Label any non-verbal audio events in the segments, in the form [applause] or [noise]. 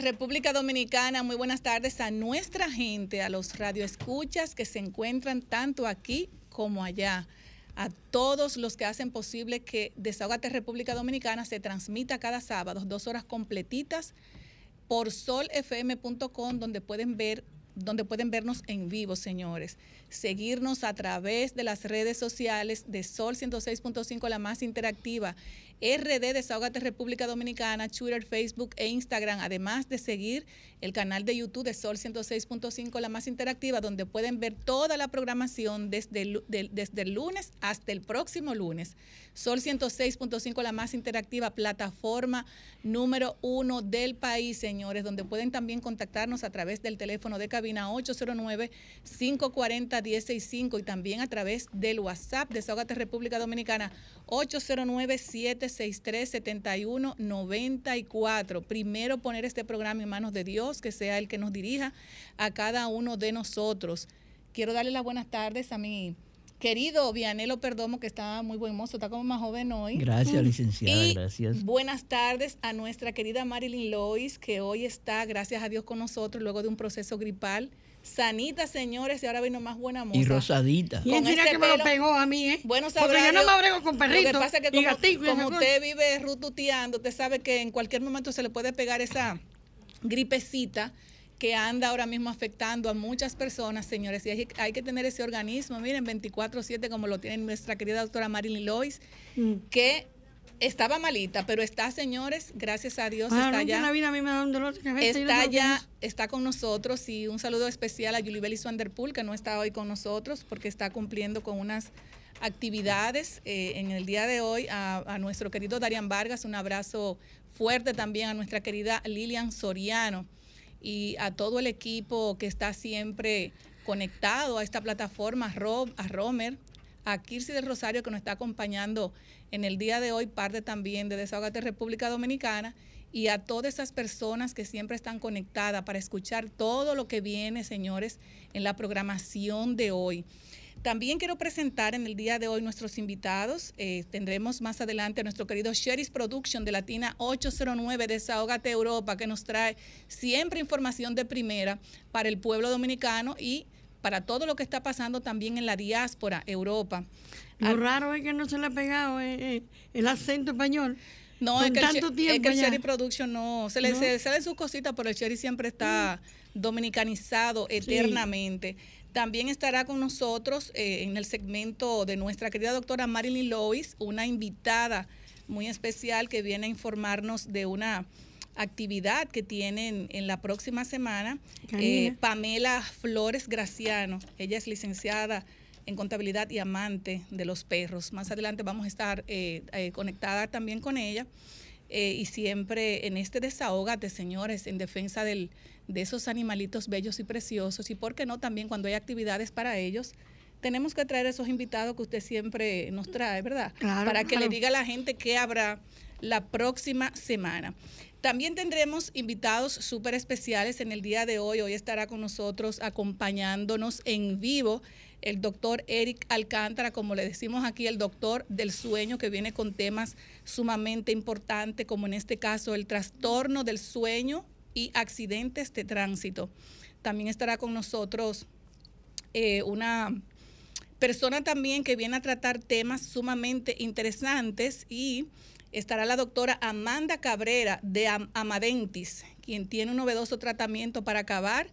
República Dominicana. Muy buenas tardes a nuestra gente, a los radioescuchas que se encuentran tanto aquí como allá. A todos los que hacen posible que Desahogate República Dominicana se transmita cada sábado, dos horas completitas por solfm.com, donde pueden ver donde pueden vernos en vivo, señores. Seguirnos a través de las redes sociales de Sol 106.5, la más interactiva, RD Desahogate República Dominicana, Twitter, Facebook e Instagram, además de seguir el canal de YouTube de Sol 106.5, la más interactiva, donde pueden ver toda la programación desde el, desde el lunes hasta el próximo lunes. Sol 106.5, la más interactiva, plataforma número uno del país, señores, donde pueden también contactarnos a través del teléfono de cabina 809-540-165 y también a través del WhatsApp de Desahogate República Dominicana 809-763-7194. Primero poner este programa en manos de Dios, que sea el que nos dirija a cada uno de nosotros. Quiero darle las buenas tardes a mi querido Vianelo Perdomo, que está muy buen mozo, está como más joven hoy. Gracias, [laughs] licenciada, Y gracias. Buenas tardes a nuestra querida Marilyn Lois, que hoy está, gracias a Dios, con nosotros luego de un proceso gripal. Sanita, señores, y ahora vino más buena moza. Y rosadita. ¿Quién dirá ese que me lo pegó a mí, eh? Bueno, Porque sabrá yo no me brego con Lo que perritos pasa es que y como, como usted vive rututeando, usted sabe que en cualquier momento se le puede pegar esa gripecita que anda ahora mismo afectando a muchas personas, señores, y hay, hay que tener ese organismo, miren, 24/7 como lo tiene nuestra querida doctora Marilyn Lois, Mm. que estaba malita, pero está, señores, gracias a Dios, Ah, está ya la vida a mí me da un dolor de cabeza. yo no está ya, es. está con nosotros y un saludo especial a Yulibel Vanderpool, que no está hoy con nosotros porque está cumpliendo con unas actividades eh, en el día de hoy. A, a nuestro querido Darian Vargas, un abrazo fuerte también a nuestra querida Lilian Soriano y a todo el equipo que está siempre conectado a esta plataforma, a Rob, a Romer, a Kirsi del Rosario que nos está acompañando en el día de hoy, parte también de Desahogate República Dominicana, y a todas esas personas que siempre están conectadas para escuchar todo lo que viene, señores, en la programación de hoy. También quiero presentar en el día de hoy nuestros invitados. Eh, tendremos más adelante a nuestro querido Sheris Production de Latina 809 Desahogate Europa, que nos trae siempre información de primera para el pueblo dominicano y para todo lo que está pasando también en la diáspora, Europa. Lo raro es que no se le ha pegado eh, eh, el acento español. No, es que, el, tanto Che- es que el ya. Cherry Production no, se le ¿No? se- salen sus cositas, pero el Cherry siempre está dominicanizado eternamente. También estará con nosotros eh, en el segmento de nuestra querida doctora Marilyn Lois, una invitada muy especial que viene a informarnos de una actividad que tienen en la próxima semana. Canina. Eh, Pamela Flores Graciano, ella es licenciada en contabilidad y amante de los perros. Más adelante vamos a estar eh, eh, conectada también con ella. eh, y siempre en este desahogate, señores, en defensa del, de esos animalitos bellos y preciosos. Y por qué no, también cuando hay actividades para ellos, tenemos que traer esos invitados que usted siempre nos trae, ¿verdad? Claro, para que claro. le diga a la gente qué habrá la próxima semana. También tendremos invitados súper especiales en el día de hoy. Hoy estará con nosotros acompañándonos en vivo el doctor Eric Alcántara, como le decimos aquí, el doctor del sueño, que viene con temas sumamente importantes, como en este caso el trastorno del sueño y accidentes de tránsito. También estará con nosotros eh, una persona también que viene a tratar temas sumamente interesantes y estará la doctora Amanda Cabrera de Am- Amadentis, quien tiene un novedoso tratamiento para acabar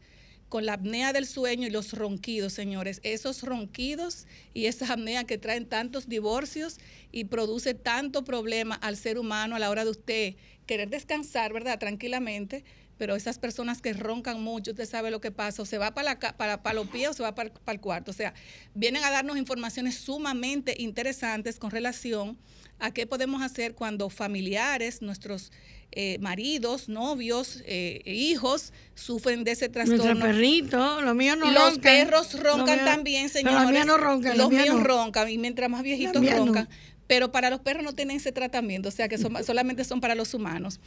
con la apnea del sueño y los ronquidos, señores. Esos ronquidos y esas apneas que traen tantos divorcios y produce tanto problema al ser humano a la hora de usted querer descansar, ¿verdad? Tranquilamente, pero esas personas que roncan mucho, usted sabe lo que pasa, o se va para, para, para los pies o se va para, para el cuarto. O sea, vienen a darnos informaciones sumamente interesantes con relación a qué podemos hacer cuando familiares, nuestros eh, maridos, novios, eh, hijos sufren de ese trastorno. Nuestro perrito, los míos no Los roncan. perros Los roncan míos- también, señores. Los míos no roncan. Los míos míos no. roncan y mientras más viejitos no. roncan. Pero para los perros no tienen ese tratamiento, o sea que son- solamente son para los humanos.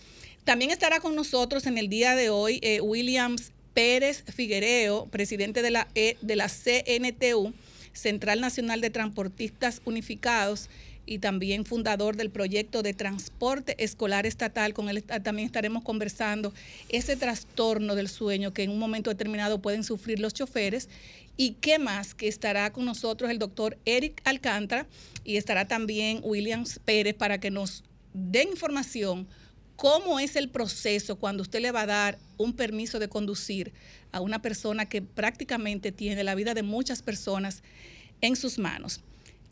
También estará con nosotros en el día de hoy eh, Williams Pérez Figuereo, presidente de la, E- de la CNTU, Central Nacional de Transportistas Unificados, y también fundador del proyecto de transporte escolar estatal. Con él también estaremos conversando ese trastorno del sueño que en un momento determinado pueden sufrir los choferes. Y qué más, que estará con nosotros el doctor Eric Alcántara y estará también Williams Pérez para que nos den información cómo es el proceso cuando usted le va a dar un permiso de conducir a una persona que prácticamente tiene la vida de muchas personas en sus manos.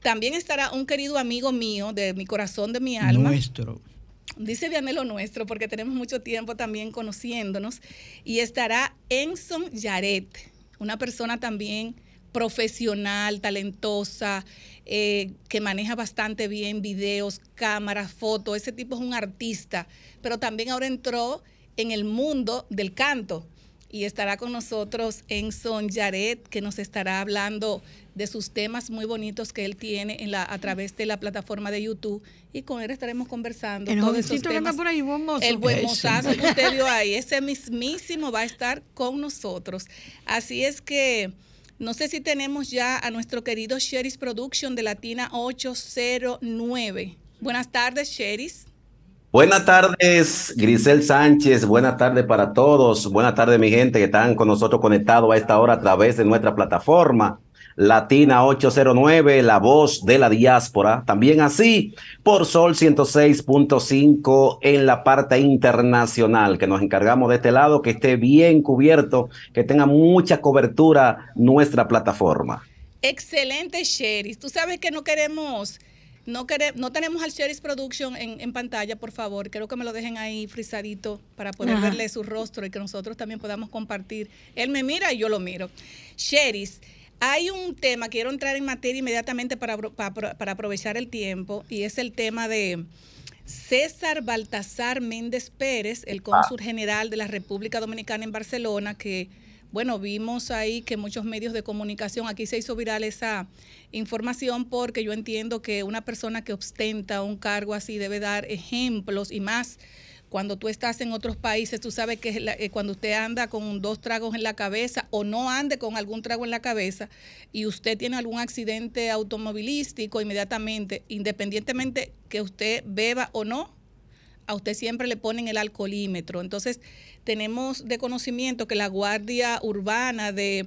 También estará un querido amigo mío, de mi corazón, de mi alma. Nuestro. Dice Vianelo nuestro, porque tenemos mucho tiempo también conociéndonos. Y estará Enson Yaret, una persona también profesional, talentosa, eh, que maneja bastante bien videos, cámaras, fotos. Ese tipo es un artista, pero también ahora entró en el mundo del canto. Y estará con nosotros Enson Yaret, que nos estará hablando de sus temas muy bonitos que él tiene en la, a través de la plataforma de YouTube. Y con él estaremos conversando El todos esos jovencito que anda temas. por ahí, buen mozo. El buen mozazo que usted vio ahí, ese mismísimo va a estar con nosotros. Así es que no sé si tenemos ya a nuestro querido Sheris Production de Latina 809. Buenas tardes, Sheris. Buenas tardes, Grisel Sánchez. Buenas tardes para todos. Buenas tardes, mi gente que están con nosotros conectados a esta hora a través de nuestra plataforma Latina 809, la voz de la diáspora. También así por Sol 106.5 en la parte internacional, que nos encargamos de este lado, que esté bien cubierto, que tenga mucha cobertura nuestra plataforma. Excelente, Sheris. Tú sabes que no queremos, no quere- no tenemos al Sheris Production en, en pantalla, por favor. Quiero que me lo dejen ahí frisadito para poder Ajá. verle su rostro y que nosotros también podamos compartir. Él me mira y yo lo miro. Sheris, hay un tema, quiero entrar en materia inmediatamente para, para, para aprovechar el tiempo, y es el tema de César Baltasar Méndez Pérez, el cónsul general de la República Dominicana en Barcelona, que, bueno, vimos ahí que muchos medios de comunicación, aquí se hizo viral esa información porque yo entiendo que una persona que ostenta un cargo así debe dar ejemplos y más cuando tú estás en otros países, tú sabes que eh, cuando usted anda con dos tragos en la cabeza o no ande con algún trago en la cabeza y usted tiene algún accidente automovilístico, inmediatamente, independientemente que usted beba o no, a usted siempre le ponen el alcoholímetro. Entonces, tenemos de conocimiento que la Guardia Urbana de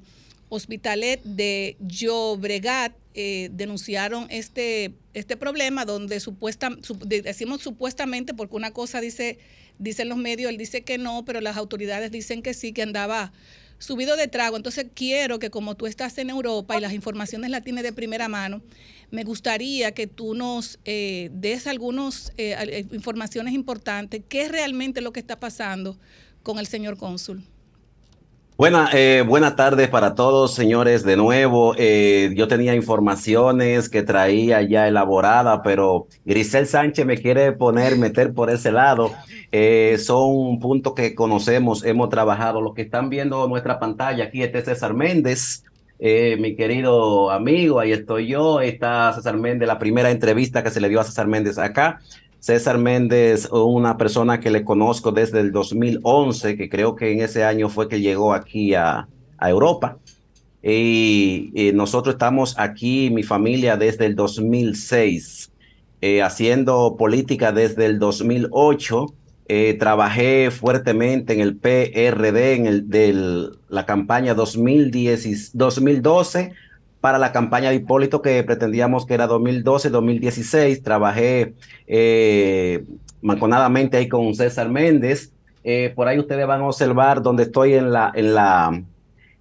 Hospitalet de Llobregat eh, denunciaron este, este problema donde supuesta, su- de- decimos supuestamente porque una cosa dice, dicen los medios, él dice que no, pero las autoridades dicen que sí, que andaba subido de trago. Entonces quiero que como tú estás en Europa y las informaciones las tienes de primera mano, me gustaría que tú nos eh, des algunas informaciones importantes, qué es realmente lo que está pasando con el señor cónsul. Buena, eh, buenas tardes para todos, señores. De nuevo, eh, yo tenía informaciones que traía ya elaborada, pero Grisel Sánchez me quiere poner, meter por ese lado. Eh, son puntos que conocemos, hemos trabajado. Los que están viendo nuestra pantalla, aquí este es César Méndez, eh, mi querido amigo, ahí estoy yo. Está César Méndez, la primera entrevista que se le dio a César Méndez acá. César Méndez, una persona que le conozco desde el 2011, que creo que en ese año fue que llegó aquí a, a Europa. Y, y nosotros estamos aquí, mi familia, desde el 2006, eh, haciendo política desde el 2008. Eh, trabajé fuertemente en el PRD, en el, del, la campaña 2010, 2012 para la campaña de Hipólito que pretendíamos que era 2012-2016. Trabajé eh, manconadamente ahí con César Méndez. Eh, por ahí ustedes van a observar donde estoy en la, en la,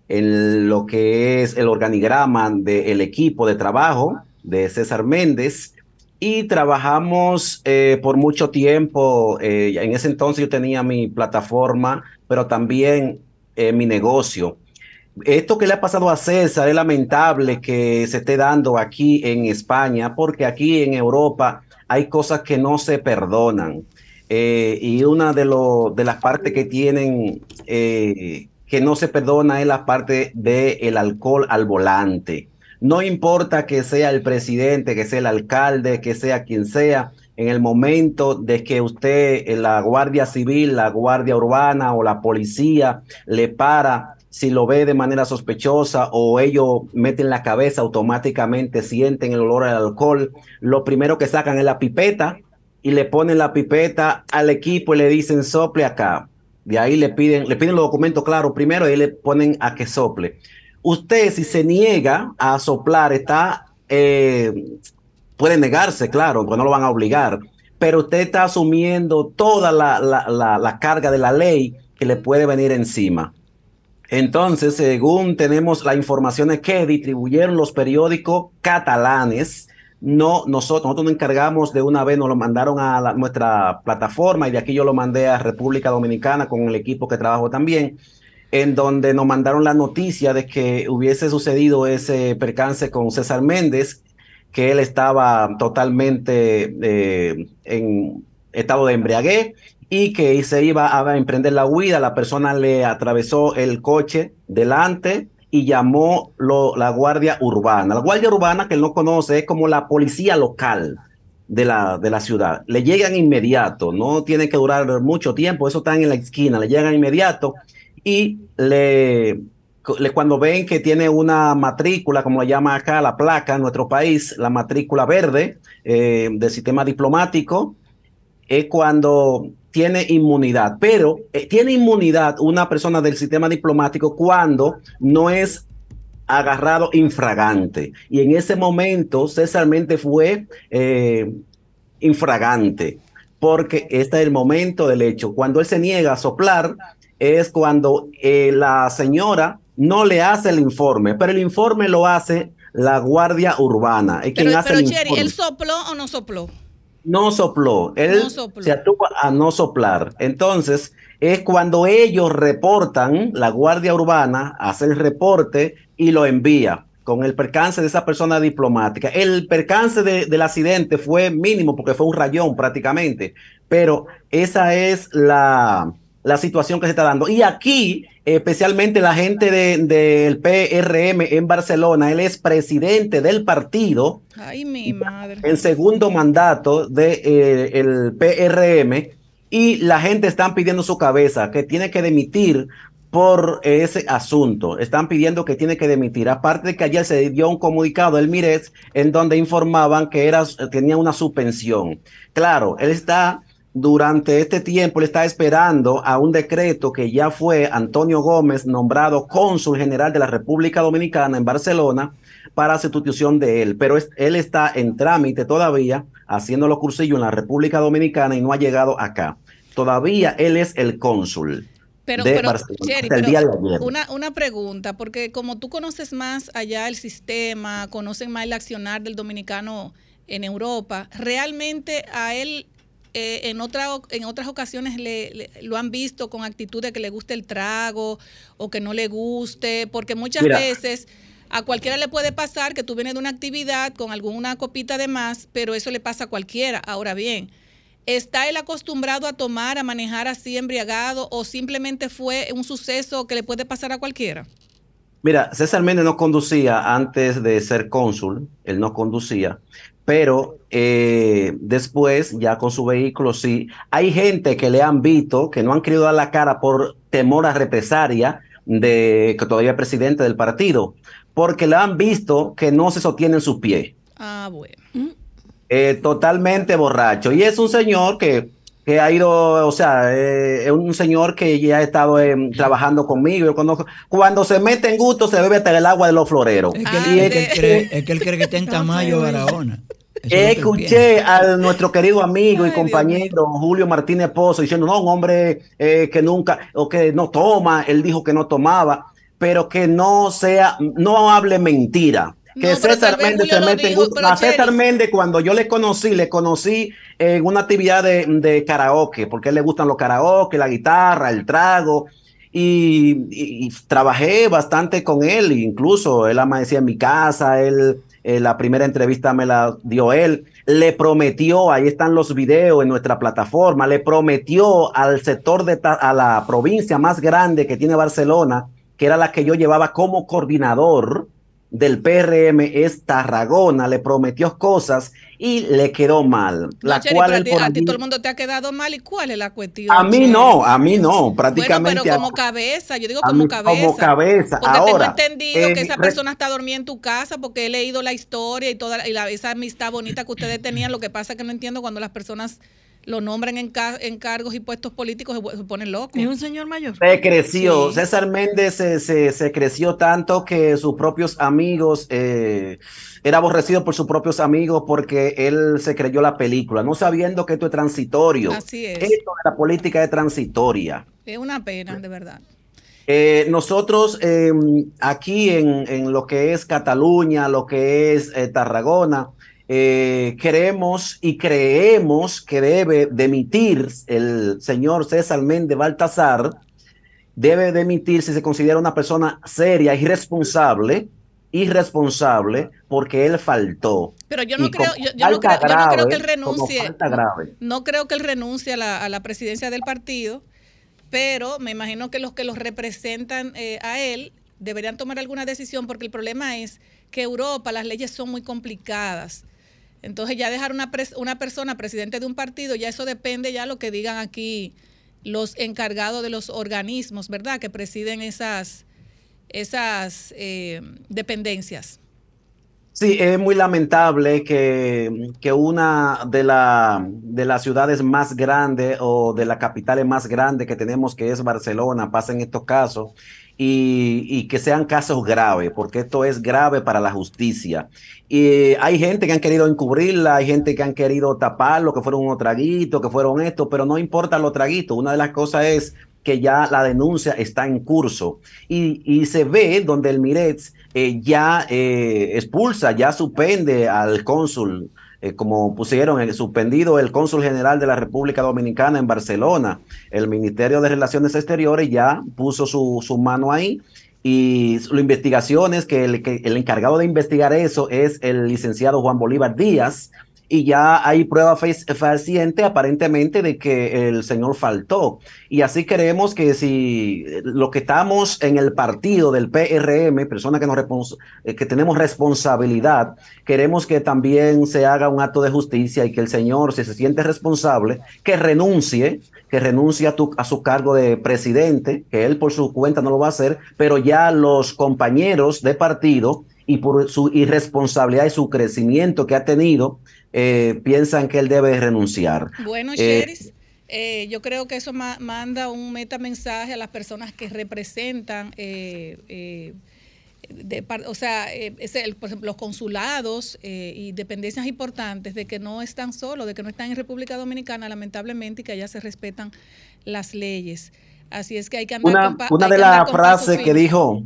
en lo que es el organigrama del equipo de trabajo de César Méndez. Y trabajamos eh, por mucho tiempo. eh, en ese entonces yo tenía mi plataforma pero también eh, mi negocio. Esto que le ha pasado a César es lamentable que se esté dando aquí en España, porque aquí en Europa hay cosas que no se perdonan. Y una de, lo- de las partes que tienen que no se perdona es la parte del alcohol al volante. No importa que sea el presidente, que sea el alcalde, que sea quien sea, en el momento de que usted, eh, la Guardia Civil, la Guardia Urbana o la policía le para, si lo ve de manera sospechosa o ellos meten la cabeza automáticamente, sienten el olor al alcohol, lo primero que sacan es la pipeta y le ponen la pipeta al equipo y le dicen sople acá. De ahí le piden, le piden los documentos claros primero y le ponen a que sople. Usted, si se niega a soplar, está, eh, puede negarse, claro, pues no lo van a obligar, pero usted está asumiendo toda la, la- la- carga de la ley que le puede venir encima. Entonces, según tenemos las informaciones que distribuyeron los periódicos catalanes, no, nosotros, nosotros nos encargamos de una vez, nos lo mandaron a nuestra plataforma y de aquí yo lo mandé a República Dominicana con el equipo que trabajo también, en donde nos mandaron la noticia de que hubiese sucedido ese percance con César Méndez, que él estaba totalmente eh, en estado de embriaguez y que se iba a emprender la huida. La persona le atravesó el coche delante y llamó lo- la Guardia Urbana. La Guardia Urbana, que él no conoce, es como la policía local de la, de la ciudad. Le llegan inmediato, no tiene que durar mucho tiempo, eso están en la esquina, le llegan inmediato y le, cuando ven que tiene una matrícula, como la llama acá la placa en nuestro país, la matrícula verde eh, del sistema diplomático, es cuando tiene inmunidad, pero eh, tiene inmunidad una persona del sistema diplomático cuando no es agarrado infragante. Y en ese momento César Méndez fue eh, infragante, porque este es el momento del hecho. Cuando él se niega a soplar, es cuando eh, la señora no le hace el informe, pero el informe lo hace la Guardia Urbana. Es quien Pero, hace pero el. ¿él sopló o no sopló? No sopló, él No sopló. se atuvo a no soplar. Entonces, es cuando ellos reportan, la Guardia Urbana hace el reporte y lo envía con el percance de esa persona diplomática. El percance de- del accidente fue mínimo porque fue un rayón prácticamente, pero esa es la, la situación que se está dando. Y aquí, especialmente la gente de- del PRM en Barcelona, él es presidente del partido Ay, mi madre. en segundo mandato del de, eh, el PRM y la gente están pidiendo su cabeza, que tiene que demitir por ese asunto. Están pidiendo que tiene que demitir. Aparte de que ayer se dio un comunicado del Mires en donde informaban que era, tenía una suspensión. Claro, él está durante este tiempo, él está esperando a un decreto que ya fue Antonio Gómez nombrado cónsul general de la República Dominicana en Barcelona para sustitución de él, pero es- él está en trámite todavía haciendo los cursillos en la República Dominicana y no ha llegado acá. Todavía él es el cónsul. Pero, de pero, Barcelona, Cheri, hasta el pero día de ayer. una, una pregunta, porque como tú conoces más allá el sistema, conocen más el accionar del dominicano en Europa, ¿realmente a él eh, en, otra, en otras ocasiones le, le- lo han visto con actitud de que le guste el trago o que no le guste? Porque muchas Mira. veces a cualquiera le puede pasar que tú vienes de una actividad con alguna copita de más, pero eso le pasa a cualquiera. Ahora bien, ¿Está él acostumbrado a tomar, a manejar así embriagado o simplemente fue un suceso que le puede pasar a cualquiera? Mira, César Méndez no conducía antes de ser cónsul, él no conducía, pero eh, después, ya con su vehículo, sí. Hay gente que le han visto, que no han querido dar la cara por temor a represalia de que todavía es presidente del partido, porque le han visto que no se sostiene en sus pies. Ah, bueno. eh, totalmente borracho. Y es un señor que, que ha ido, o sea, eh, es un señor que ya ha estado trabajando conmigo. Yo conozco, cuando se mete en gusto, se bebe hasta el agua de los floreros. Es que, Ah, él, y es es que él que- cree, [laughs] es que él cree que está en Tamayo, Barahona. Él Escuché a nuestro querido amigo y Ay, compañero Julio Martínez Pozo diciendo, no, un hombre eh, que nunca, o que no toma, él dijo que no tomaba, pero que no sea, no hable mentira. Que No, César Méndez se mete en dijo, A César Méndez, cuando yo le conocí, le conocí en una actividad de, de karaoke, porque a él le gustan los karaoke, la guitarra, el trago, y, y- y trabajé bastante con él, incluso él amanecía en mi casa, él, eh, la primera entrevista me la dio él, le prometió, ahí están los videos en nuestra plataforma, le prometió al sector de, a la provincia más grande que tiene Barcelona, que era la que yo llevaba como coordinador del PRM, es Tarragona, le prometió cosas y le quedó mal, la No, Cheri, cual pero a ti, a todo el mundo te ha quedado mal. ¿Y cuál es la cuestión? a mí Cheri? no, a mí no, Bueno, prácticamente. pero a- como cabeza, yo digo como mí cabeza. como cabeza. Porque Ahora, tengo entendido eh, que esa re- persona está dormida en tu casa porque he leído la historia y toda la- y la- esa amistad bonita que ustedes tenían. Lo que pasa es que no entiendo cuando las personas lo nombran en, ca- en cargos y puestos políticos se, ponen locos. Es un señor mayor. Se creció, Sí. César Méndez se, se- se creció tanto que sus propios amigos, eh, era aborrecido por sus propios amigos porque él se creyó la película, no sabiendo que esto es transitorio. Así es. Esto de la política es transitoria. Es una pena, de verdad. Eh, nosotros eh, aquí en, en lo que es Cataluña, lo que es eh, Tarragona, eh, queremos y creemos que debe demitir el señor César Méndez Baltasar, debe demitir si se considera una persona seria y responsable, irresponsable, porque él faltó. Pero yo no creo, yo, yo no creo, yo no creo que él grave, renuncie. grave. No creo que él renuncie a la, a la presidencia del partido, pero me imagino que los que los representan eh, a él deberían tomar alguna decisión porque el problema es que Europa las leyes son muy complicadas. Entonces ya dejar una, una persona presidente de un partido, ya eso depende ya lo que digan aquí los encargados de los organismos, ¿verdad? Que presiden esas, esas eh, dependencias. Sí, es muy lamentable que, que una de, la, de las ciudades más grandes o de las capitales más grandes que tenemos, que es Barcelona, pasen estos casos y, que sean casos graves, porque esto es grave para la justicia. Y hay gente que han querido encubrirla, hay gente que han querido taparlo, que fueron unos traguitos, que fueron esto, pero no importa los traguitos. Una de las cosas es que ya la denuncia está en curso y, se ve donde el Mirex eh, ya eh, expulsa, ya suspende al cónsul, eh, como pusieron el suspendido el cónsul general de la República Dominicana en Barcelona. El Ministerio de Relaciones Exteriores ya puso su, su mano ahí y las investigaciones que el, que el encargado de investigar eso es el licenciado Juan Bolívar Díaz y ya hay prueba fe- fehaciente aparentemente de que el señor faltó. Y así creemos que si lo que estamos en el partido del PRM, personas que, nos eh, que tenemos responsabilidad, queremos que también se haga un acto de justicia y que el señor, si se siente responsable, que renuncie, que renuncie a, tu- a su cargo de presidente, que él por su cuenta no lo va a hacer, pero ya los compañeros de partido y por su irresponsabilidad y su crecimiento que ha tenido, eh, piensan que él debe renunciar. Bueno, Eh, Sheris, eh, yo creo que eso ma- manda un metamensaje a las personas que representan, eh, eh, de o sea, eh, es el- por ejemplo, los consulados eh, y dependencias importantes de que no están solos, de que no están en República Dominicana, lamentablemente, y que allá se respetan las leyes. Así es que hay que andar Una, con de las frases que dijo,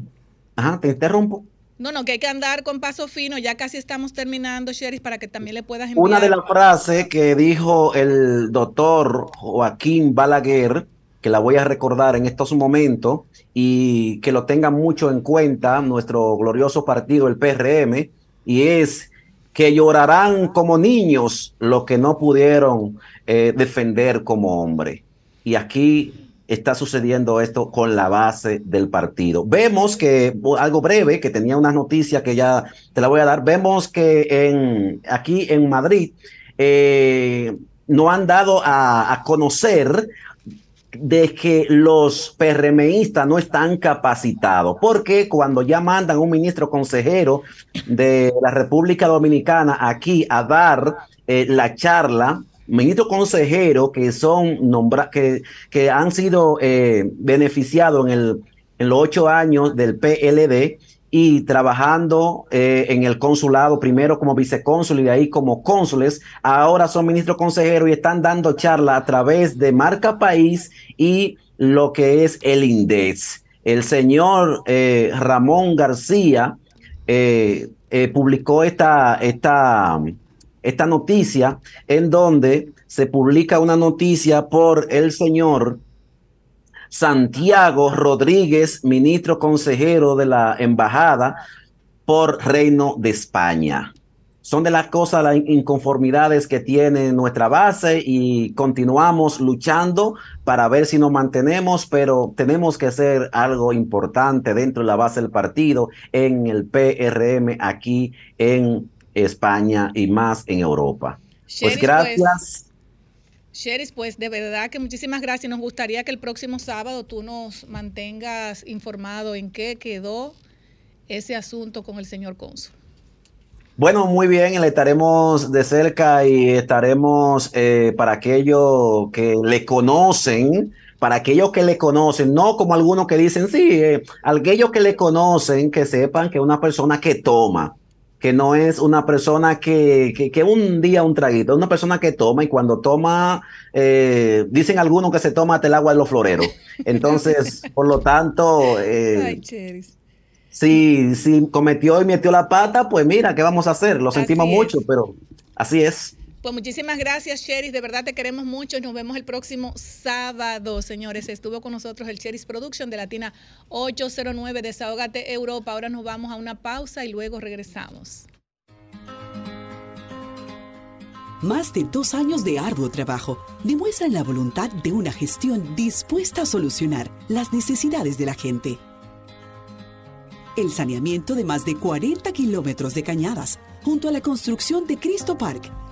ajá, te interrumpo. No, no, que hay que andar con paso fino. Ya casi estamos terminando, Sheris, para que también le puedas enviar. Una de las frases que dijo el doctor Joaquín Balaguer, que la voy a recordar en estos momentos y que lo tengan mucho en cuenta nuestro glorioso partido, el PRM, y es que llorarán como niños lo que no pudieron eh, defender como hombre. Y aquí está sucediendo esto con la base del partido. Vemos que, algo breve, que tenía unas noticias que ya te la voy a dar, vemos que aquí en Madrid eh, no han dado a, a conocer de que los PRMistas no están capacitados, porque cuando ya mandan un ministro consejero de la República Dominicana aquí a dar eh, la charla, ministros consejeros que son nombra que, que han sido eh, beneficiados en, en los ocho años del PLD y trabajando eh, en el consulado, primero como vicecónsul y de ahí como cónsules, ahora son ministros consejeros y están dando charla a través de Marca País y lo que es el INDEX. El señor eh, Ramón García publicó esta, esta, esta noticia en donde se publica una noticia por el señor Santiago Rodríguez, ministro consejero de la embajada por Reino de España. Son de las cosas, las inconformidades que tiene nuestra base y continuamos luchando para ver si nos mantenemos, pero tenemos que hacer algo importante dentro de la base del partido en el PRM aquí en España y más en Europa. Pues gracias. Sheris, pues de verdad que muchísimas gracias. Nos gustaría que el próximo sábado tú nos mantengas informado en qué quedó ese asunto con el señor cónsul. Bueno, muy bien, le estaremos de cerca y estaremos eh, para aquellos que le conocen, para aquellos que le conocen, no como algunos que dicen, sí, eh, aquellos que le conocen, que sepan que es una persona que toma, que no es una persona que, que, un día un traguito, es una persona que toma y cuando toma, eh, dicen algunos que se toma el agua de los floreros. [laughs] Entonces, por lo tanto, eh, si, si cometió y metió la pata, pues mira, ¿qué vamos a hacer? Lo sentimos mucho, pero así es. Pues muchísimas gracias, Cheris. De verdad te queremos mucho. Nos vemos el próximo sábado, señores. Estuvo con nosotros el Cheris Production de Latina 809 Desahógate Europa. Ahora nos vamos a una pausa y luego regresamos. Más de dos años de arduo trabajo demuestran la voluntad de una gestión dispuesta a solucionar las necesidades de la gente. El saneamiento de más de 40 kilómetros de cañadas, junto a la construcción de Cristo Park,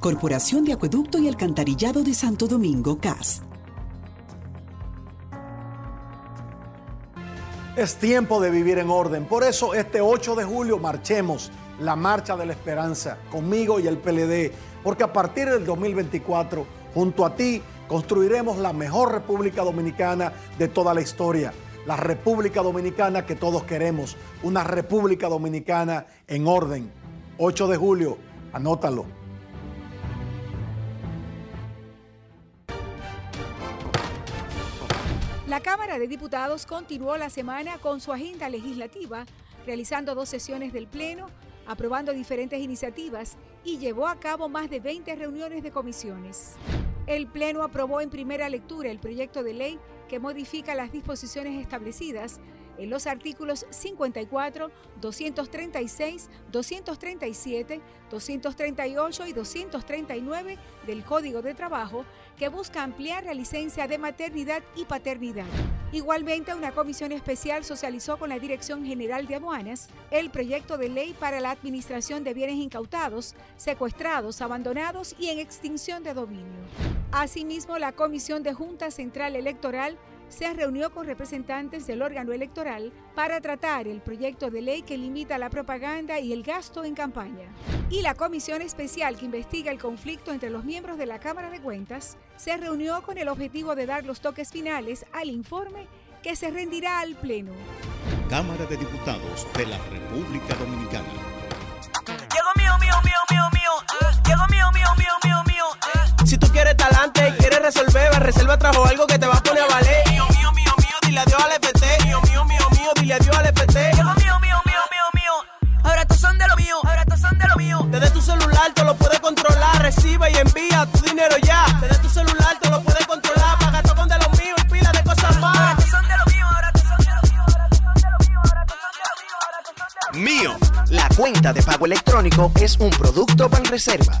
Corporación de Acueducto y Alcantarillado de Santo Domingo, CAS. Es tiempo de vivir en orden. Por eso este 8 de julio marchemos la Marcha de la Esperanza conmigo y el PLD, porque a partir del 2024, junto a ti, construiremos la mejor República Dominicana de toda la historia. La República Dominicana que todos queremos. Una República Dominicana en orden. 8 de julio, anótalo. La Cámara de Diputados continuó la semana con su agenda legislativa, realizando dos sesiones del Pleno, aprobando diferentes iniciativas y llevó a cabo más de 20 reuniones de comisiones. El Pleno aprobó en primera lectura el proyecto de ley que modifica las disposiciones establecidas en los artículos 54, 236, 237, 238 y 239 del Código de Trabajo, que busca ampliar la licencia de maternidad y paternidad. Igualmente, una comisión especial socializó con la Dirección General de Aduanas el proyecto de ley para la administración de bienes incautados, secuestrados, abandonados y en extinción de dominio. Asimismo, la Comisión de Junta Central Electoral se reunió con representantes del órgano electoral para tratar el proyecto de ley que limita la propaganda y el gasto en campaña. Y la comisión especial que investiga el conflicto entre los miembros de la Cámara de Cuentas se reunió con el objetivo de dar los toques finales al informe que se rendirá al Pleno. Cámara de Diputados de la República Dominicana. Reserva trajo algo que te va a poner a valer. Mío, mío, mío, mío, dile adiós al FT. Mío, mío, mío, mío, dile adiós al FT. Mío, mío, mío, mío, mío. Ahora estos son de lo mío, ahora estos son de lo mío. Desde tu celular te lo puedes controlar, recibe y envía tu dinero ya. Desde tu celular te lo puedes controlar, paga todo con de lo mío y pila de cosas más. Ahora estos son de lo mío, ahora estos son de lo mío, ahora estos son de lo mío, ahora estos son de lo mío, ahora estos son de lo mío. Mío, la cuenta de pago electrónico es un producto Banreserva.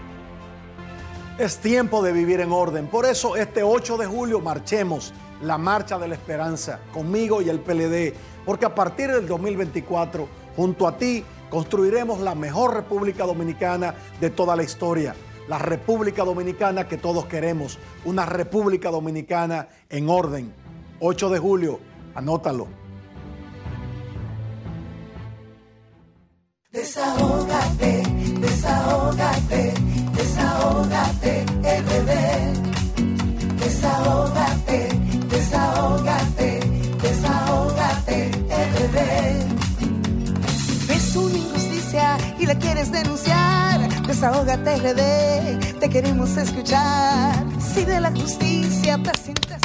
Es tiempo de vivir en orden. Por eso este 8 de julio marchemos la Marcha de la Esperanza conmigo y el PLD, porque a partir del 2024, Junto a ti construiremos la mejor República Dominicana de toda la historia. La República Dominicana que todos queremos. Una República Dominicana en orden. 8 de julio, anótalo. Desahógate, desahógate, desahógate, RD. Desahógate, desahógate, desahógate, RD. Ves una injusticia y la quieres denunciar. Desahógate RD, te queremos escuchar. Si de la justicia te sientes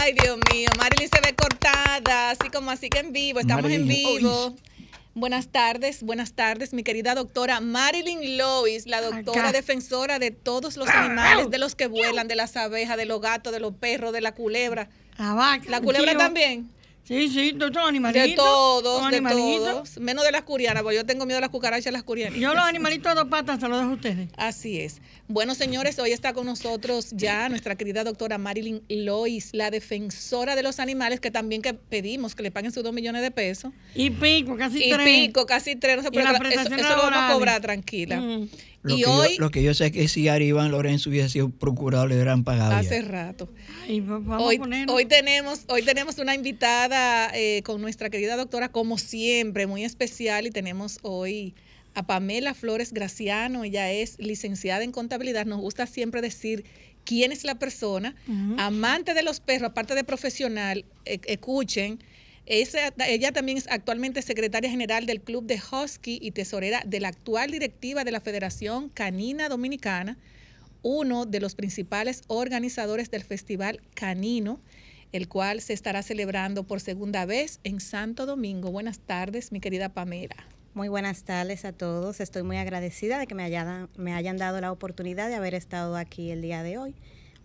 Ay, Dios mío, Marilyn se ve cortada, así como así que en vivo, estamos en vivo. Buenas tardes, buenas tardes, mi querida doctora Marilyn Lois, la doctora Acá. defensora de todos los animales, de los que vuelan, de las abejas, de los gatos, de los perros, de la culebra. La vaca. ¿La culebra también? Sí, sí, todos los animalitos. De todos, los de todos. Menos de las curianas, porque yo tengo miedo a las cucarachas y a las curianas. Yo los animalitos de dos patas se los dejo a ustedes. Así es. Bueno, señores, hoy está con nosotros ya nuestra querida doctora Marilyn Lois, la defensora de los animales, que también que pedimos que le paguen sus dos millones de pesos. Y pico, casi y tres. pico, casi tres, no se Y preocupe, eso, eso lo vamos a cobrar tranquila. Mm. Lo, Y que hoy, yo, lo que yo sé es que si Ari Iván Lorenzo hubiese sido procurador, le hubieran pagado. ya. hace rato. Ay, vamos Hoy, a hoy tenemos, hoy tenemos una invitada eh, con nuestra querida doctora, como siempre, muy especial, y tenemos hoy a Pamela Flores Graciano. Ella es licenciada en contabilidad. Nos gusta siempre decir quién es la persona, amante de los perros, aparte de profesional, e- escuchen. Ella también es actualmente secretaria general del Club de Husky y tesorera de la actual directiva de la Federación Canina Dominicana, uno de los principales organizadores del Festival Canino, el cual se estará celebrando por segunda vez en Santo Domingo. Buenas tardes, mi querida Pamela. Muy buenas tardes a todos. Estoy muy agradecida de que me hayan dado la oportunidad de haber estado aquí el día de hoy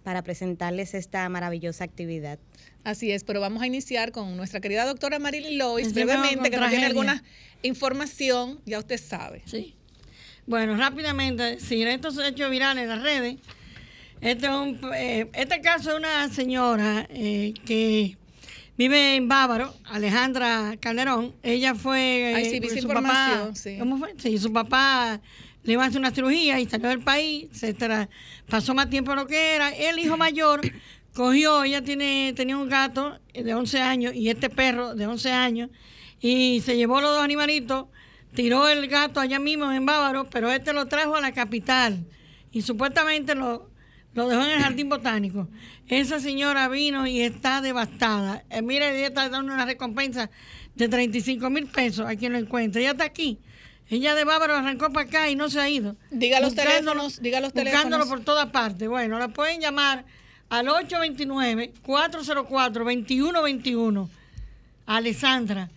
para presentarles esta maravillosa actividad. Así es, pero vamos a iniciar con nuestra querida doctora Marilyn Lois, brevemente, que nos tiene alguna información, ya usted sabe. Sí. Bueno, rápidamente, si estos hechos virales en las redes, este, es un, eh, este caso es una señora eh, que vive en Bávaro, Alejandra Calderón. Ella fue. Ay, sí, esa su información, papá, sí. ¿Cómo fue? Sí, su papá le iba a hacer una cirugía y salió del país, se pasó más tiempo de lo que era. El hijo mayor cogió, ella tiene, tenía un gato de 11 años y este perro de 11 años y se llevó los dos animalitos, tiró el gato allá mismo en Bávaro, pero este lo trajo a la capital y supuestamente lo, lo dejó en el jardín botánico. Esa señora vino y está devastada. Eh, mire, ella está dando una recompensa de 35 mil pesos a quien lo encuentre. Ella está aquí. Ella de Bávaro arrancó para acá y no se ha ido. Diga los Buscándolo- teléfonos, diga los Buscándolo teléfonos. por todas partes. Bueno, la pueden llamar al 829-404-2121. Alessandra,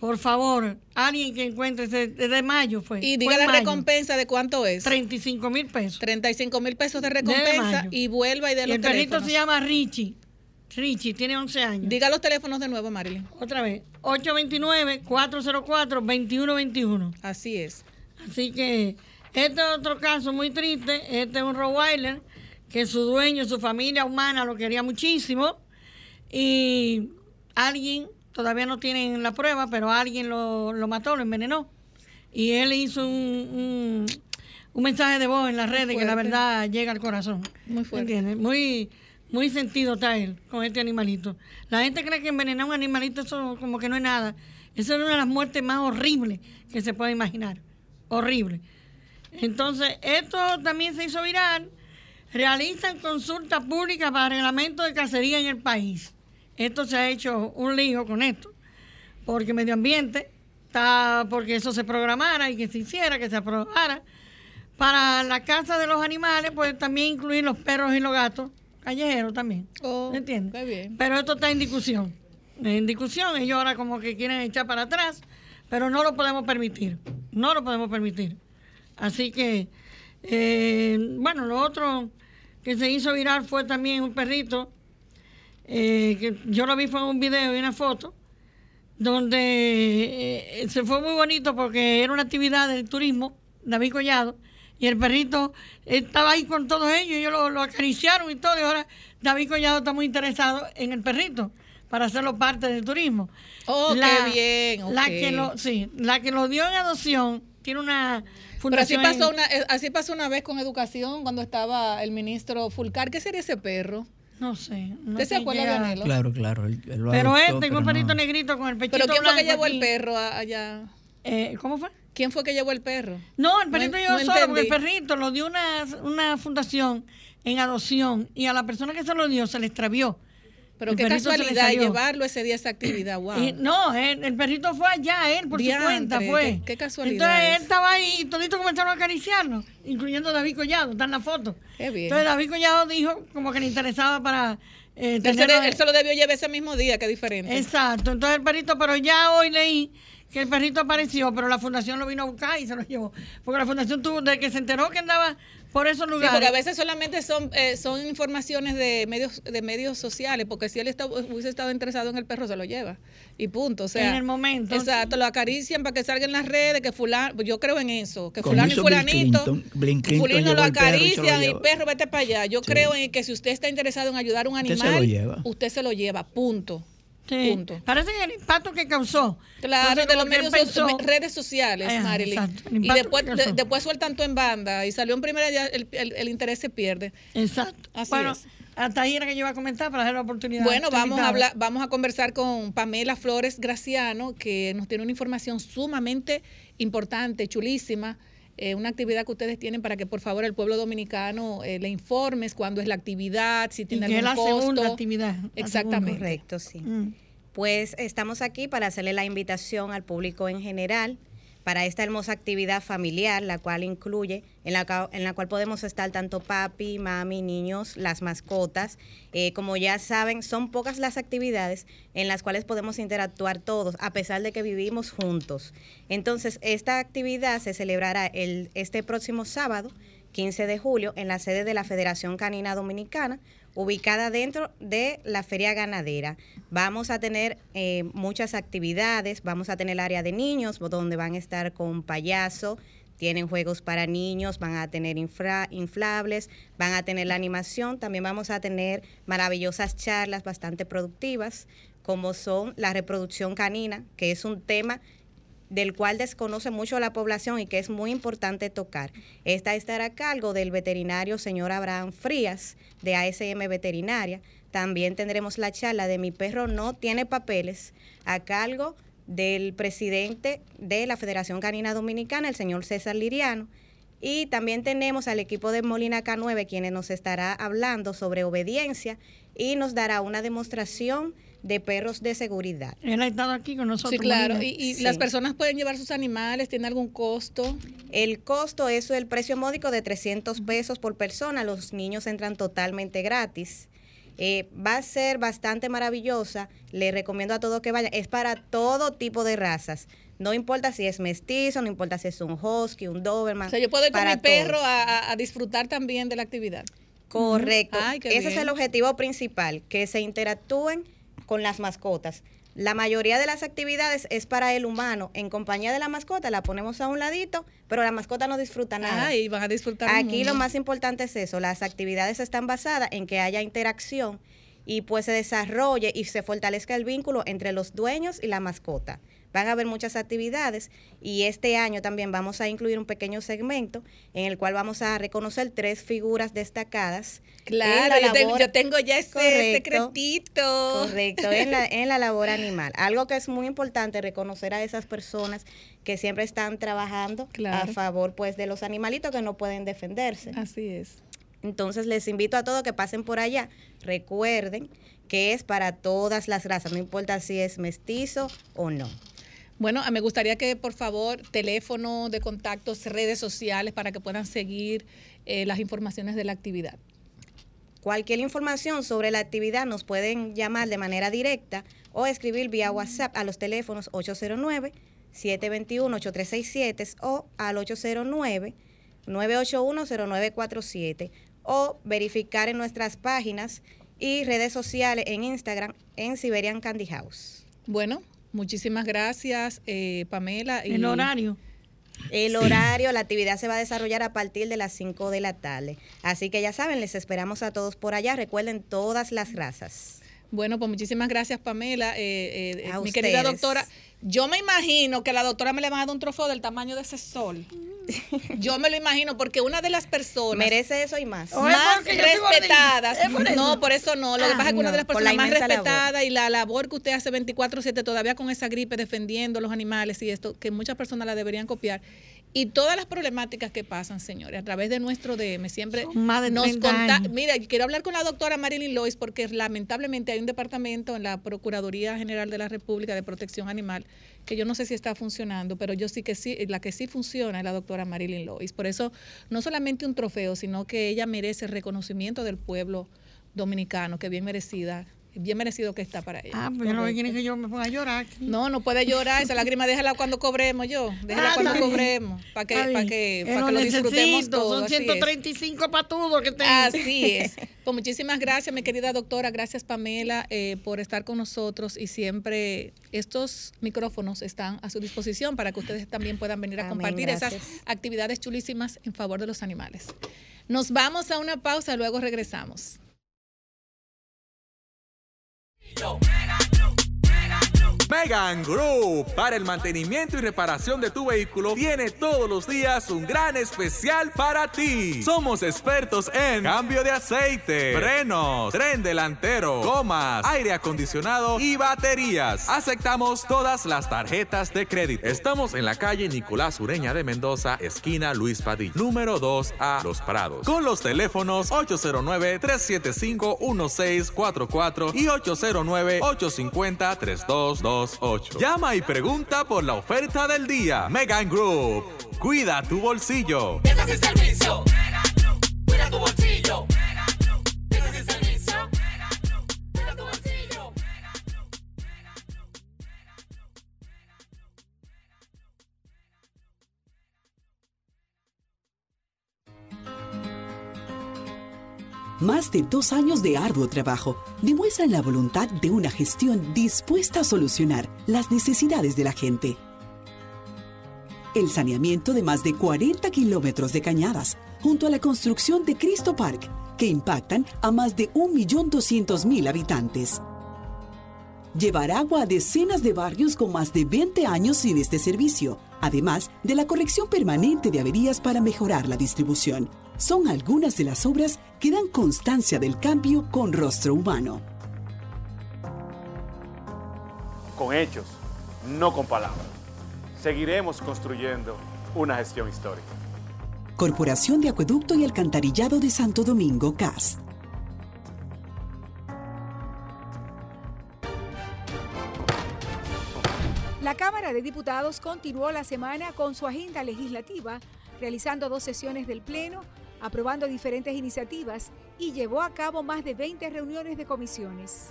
por favor, alguien que encuentre, desde mayo fue. Y fue diga en la mayo. recompensa de cuánto es. 35 mil pesos. 35 mil pesos de recompensa mayo. y vuelva y de Y los el perrito teléfonos. se llama Richie. Richie, tiene 11 años. Diga los teléfonos de nuevo, Marilyn. Otra vez, 829-404-2121. Así es. Así que este es otro caso muy triste. Este es un Rottweiler que su dueño, su familia humana lo quería muchísimo. Y alguien, todavía no tienen la prueba, pero alguien lo, lo mató, lo envenenó. Y él hizo un, un, un mensaje de voz en las redes que la verdad llega al corazón. Muy fuerte. ¿Entiendes? Muy, muy sentido está él con este animalito. La gente cree que envenenar un animalito eso como que no es nada. Esa es una de las muertes más horribles que se puede imaginar. Horrible. Entonces, esto también se hizo viral. Realizan consulta pública para reglamento de cacería en el país. Esto se ha hecho un lío con esto, porque medio ambiente está, porque eso se programara y que se hiciera, que se aprobara. Para la casa de los animales, pues también incluir los perros y los gatos, callejeros también. Oh, ¿Me entiendes? bien. Pero esto está en discusión. En discusión, ellos ahora como que quieren echar para atrás, pero no lo podemos permitir. No lo podemos permitir. Así que, eh, bueno, lo otro que se hizo viral fue también un perrito, eh, que yo lo vi fue en un video y una foto, donde eh, se fue muy bonito porque era una actividad del turismo, David Collado, y el perrito estaba ahí con todos ellos, ellos lo, lo acariciaron y todo, y ahora David Collado está muy interesado en el perrito, para hacerlo parte del turismo. Oh, qué bien, La ok. que lo, sí, la que lo dio en adopción tiene una Pero así pasó, en- una, eh, así pasó una vez con educación cuando estaba el ministro Fulcar. ¿Qué sería ese perro? No sé. no ¿Usted se acuerda, llega- Vianelo? Claro, claro. él- él lo Pero adoptó, él tengo un pero perrito no. negrito con el pechito ¿Pero quién fue que llevó el perro allá? Eh, ¿Cómo fue? ¿Quién fue que llevó el perro? No, el perrito No- llegó no solo porque el perrito lo dio una, una fundación en adopción y a la persona que se lo dio se le extravió. Pero El qué casualidad llevarlo ese día a esa actividad. Wow. Y no, el perrito fue allá, él por Diantre, su cuenta fue. qué- qué casualidad Entonces es. él estaba ahí y toditos comenzaron a acariciarlo, incluyendo David Collado, está en la foto. Qué bien. Entonces David Collado dijo como que le interesaba para eh, Él se, él se lo debió llevar ese mismo día, qué diferente. Exacto, entonces el perrito, pero ya hoy leí que el perrito apareció, pero la fundación lo vino a buscar y se lo llevó. Porque la fundación tuvo, de que se enteró que andaba por esos Sí, lugares. porque a veces solamente son eh, son informaciones de medios de medios sociales, porque si él está- hubiese estado interesado en el perro, se lo lleva. Y punto. O sea, En el momento, Exacto, lo acarician para que salga en las redes, que fulano, yo creo en eso, que Como fulano y Bill fulanito, Clinton. Bill Clinton fulano lo y acarician y perro, vete para allá. Yo creo en que si usted está interesado en ayudar a un Usted se animal, lo lleva. usted se lo lleva, punto. Sí, Punto. Parece que el impacto que causó. Claro, Entonces, de los medios pensó- redes sociales, Marilyn. exacto, Y después, de- después sueltan todo en banda y salió en primera día, el, el- el interés se pierde. Exacto. Así bueno, es. hasta ahí era que yo iba a comentar para dar la oportunidad. Bueno, Estoy vamos a hablar, vamos a conversar con Pamela Flores Graciano, que nos tiene una información sumamente importante, chulísima. Eh, una actividad que ustedes tienen para que por favor el pueblo dominicano eh, le informes cuándo es la actividad, si tiene es algún la costo. segunda actividad, la Exactamente. Correcto, sí. Mm. Pues estamos aquí para hacerle la invitación al público en general para esta hermosa actividad familiar, la cual incluye, en la, cual podemos estar tanto papi, mami, niños, las mascotas. Eh, como ya saben, son pocas las actividades en las cuales podemos interactuar todos, a pesar de que vivimos juntos. Entonces, esta actividad se celebrará el, este próximo sábado, 15 de julio, en la sede de la Federación Canina Dominicana, ubicada dentro de la feria ganadera. Vamos a tener eh, muchas actividades, vamos a tener el área de niños, donde van a estar con payaso, tienen juegos para niños, van a tener infra- inflables, van a tener la animación, también vamos a tener maravillosas charlas bastante productivas, como son la reproducción canina, que es un tema del cual desconoce mucho la población y que es muy importante tocar. Esta estará a cargo del veterinario señor Abraham Frías de ASM Veterinaria. También tendremos la charla de Mi perro no tiene papeles a cargo del presidente de la Federación Canina Dominicana, el señor César Liriano. Y también tenemos al equipo de Molina K9, quienes nos estará hablando sobre obediencia y nos dará una demostración de perros de seguridad. Él ha estado aquí con nosotros. Sí, claro. Y, y Sí. las personas pueden llevar sus animales, ¿tiene algún costo? El costo es el precio módico de 300 pesos por persona. Los niños entran totalmente gratis. Eh, va a ser bastante maravillosa. Le recomiendo a todos que vayan. Es para todo tipo de razas. No importa si es mestizo, no importa si es un husky, un doberman. O sea, yo puedo ir con mi perro a, disfrutar también de la actividad. Correcto. Ay, Ese es el objetivo principal, que se interactúen con las mascotas. La mayoría de las actividades es para el humano. En compañía de la mascota la ponemos a un ladito, pero la mascota no disfruta nada. Ay, van a disfrutar. Aquí lo más importante es eso, las actividades están basadas en que haya interacción y pues se desarrolle y se fortalezca el vínculo entre los dueños y la mascota. Van a haber muchas actividades y este año también vamos a incluir un pequeño segmento en el cual vamos a reconocer tres figuras destacadas. Claro, la yo, te- labor- yo tengo ya ese Correcto. secretito. Correcto, en la, en la labor animal. [laughs] Algo que es muy importante, reconocer a esas personas que siempre están trabajando Claro. a favor pues de los animalitos que no pueden defenderse. Así es. Entonces les invito a todos que pasen por allá. Recuerden que es para todas las razas, no importa si es mestizo o no. Bueno, me gustaría que por favor teléfono de contactos, redes sociales para que puedan seguir eh, las informaciones de la actividad. Cualquier información sobre la actividad nos pueden llamar de manera directa o escribir vía WhatsApp a los teléfonos 809-721-8367 o al 809-981-0947 o verificar en nuestras páginas y redes sociales en Instagram en Siberian Candy House. Bueno, muchísimas gracias, eh, Pamela. y- El horario. El horario, la actividad se va a desarrollar a partir de las 5 de la tarde. Así que ya saben, les esperamos a todos por allá. Recuerden todas las razas. Bueno, pues muchísimas gracias, Pamela. Eh, eh, A mi querida doctora, yo me imagino que la doctora me le va a dar un trofeo del tamaño de ese sol. Yo me lo imagino porque una de las personas Merece eso y más. Más respetadas. por. No, por eso no. Lo que Ah, pasa es que una de las la personas más labor. respetadas y la labor que usted hace 24/7 todavía con esa gripe defendiendo los animales y esto, que muchas personas la deberían copiar. Y todas las problemáticas que pasan, señores, a través de nuestro DM, siempre Son más de nos 30 conta- años. Mira, quiero hablar con la doctora Marilyn Lois porque lamentablemente hay un departamento en la Procuraduría General de la República de Protección Animal que yo no sé si está funcionando, pero yo sí que sí, la que sí funciona es la doctora Marilyn Lois. Por eso, no solamente un trofeo, sino que ella merece reconocimiento del pueblo dominicano, que bien merecida, bien merecido que está para ella. Ah, pues lo que quieren que yo me ponga a llorar. No, no puede llorar, esa lágrima déjala cuando cobremos yo, déjala Ah, cuando cobremos, para que, para que, para lo que lo disfrutemos todo. Son así es. 135 patudos que tengo. Así es. [laughs] Pues muchísimas gracias, mi querida doctora. Gracias, Pamela, eh, por estar con nosotros y siempre estos micrófonos están a su disposición para que ustedes también puedan venir a Amén, compartir esas actividades chulísimas en favor de los animales. Nos vamos a una pausa, luego regresamos. yo. Megan Group, para el mantenimiento y reparación de tu vehículo, tiene todos los días un gran especial para ti. Somos expertos en cambio de aceite, frenos, tren delantero, gomas, aire acondicionado y baterías. Aceptamos todas las tarjetas de crédito. Estamos en la calle Nicolás Ureña de Mendoza, esquina Luis Padilla, número 2A, Los Prados. Con los teléfonos 809-375-1644 y 809-850-3228. Llama y pregunta por la oferta del día. Megan Group. Cuida tu bolsillo. servicio. Cuida tu bolsillo. Más de dos años de arduo trabajo demuestran la voluntad de una gestión dispuesta a solucionar las necesidades de la gente. El saneamiento de más de 40 kilómetros de cañadas, junto a la construcción de Cristo Park, que impactan a más de 1.200.000 habitantes. Llevar agua a decenas de barrios con más de 20 años sin este servicio, además de la corrección permanente de averías para mejorar la distribución, son algunas de las obras que dan constancia del cambio con rostro humano. Con hechos, no con palabras. Seguiremos construyendo una gestión histórica. Corporación de Acueducto y Alcantarillado de Santo Domingo, CAS. La Cámara de Diputados continuó la semana con su agenda legislativa, realizando dos sesiones del Pleno, aprobando diferentes iniciativas y llevó a cabo más de 20 reuniones de comisiones.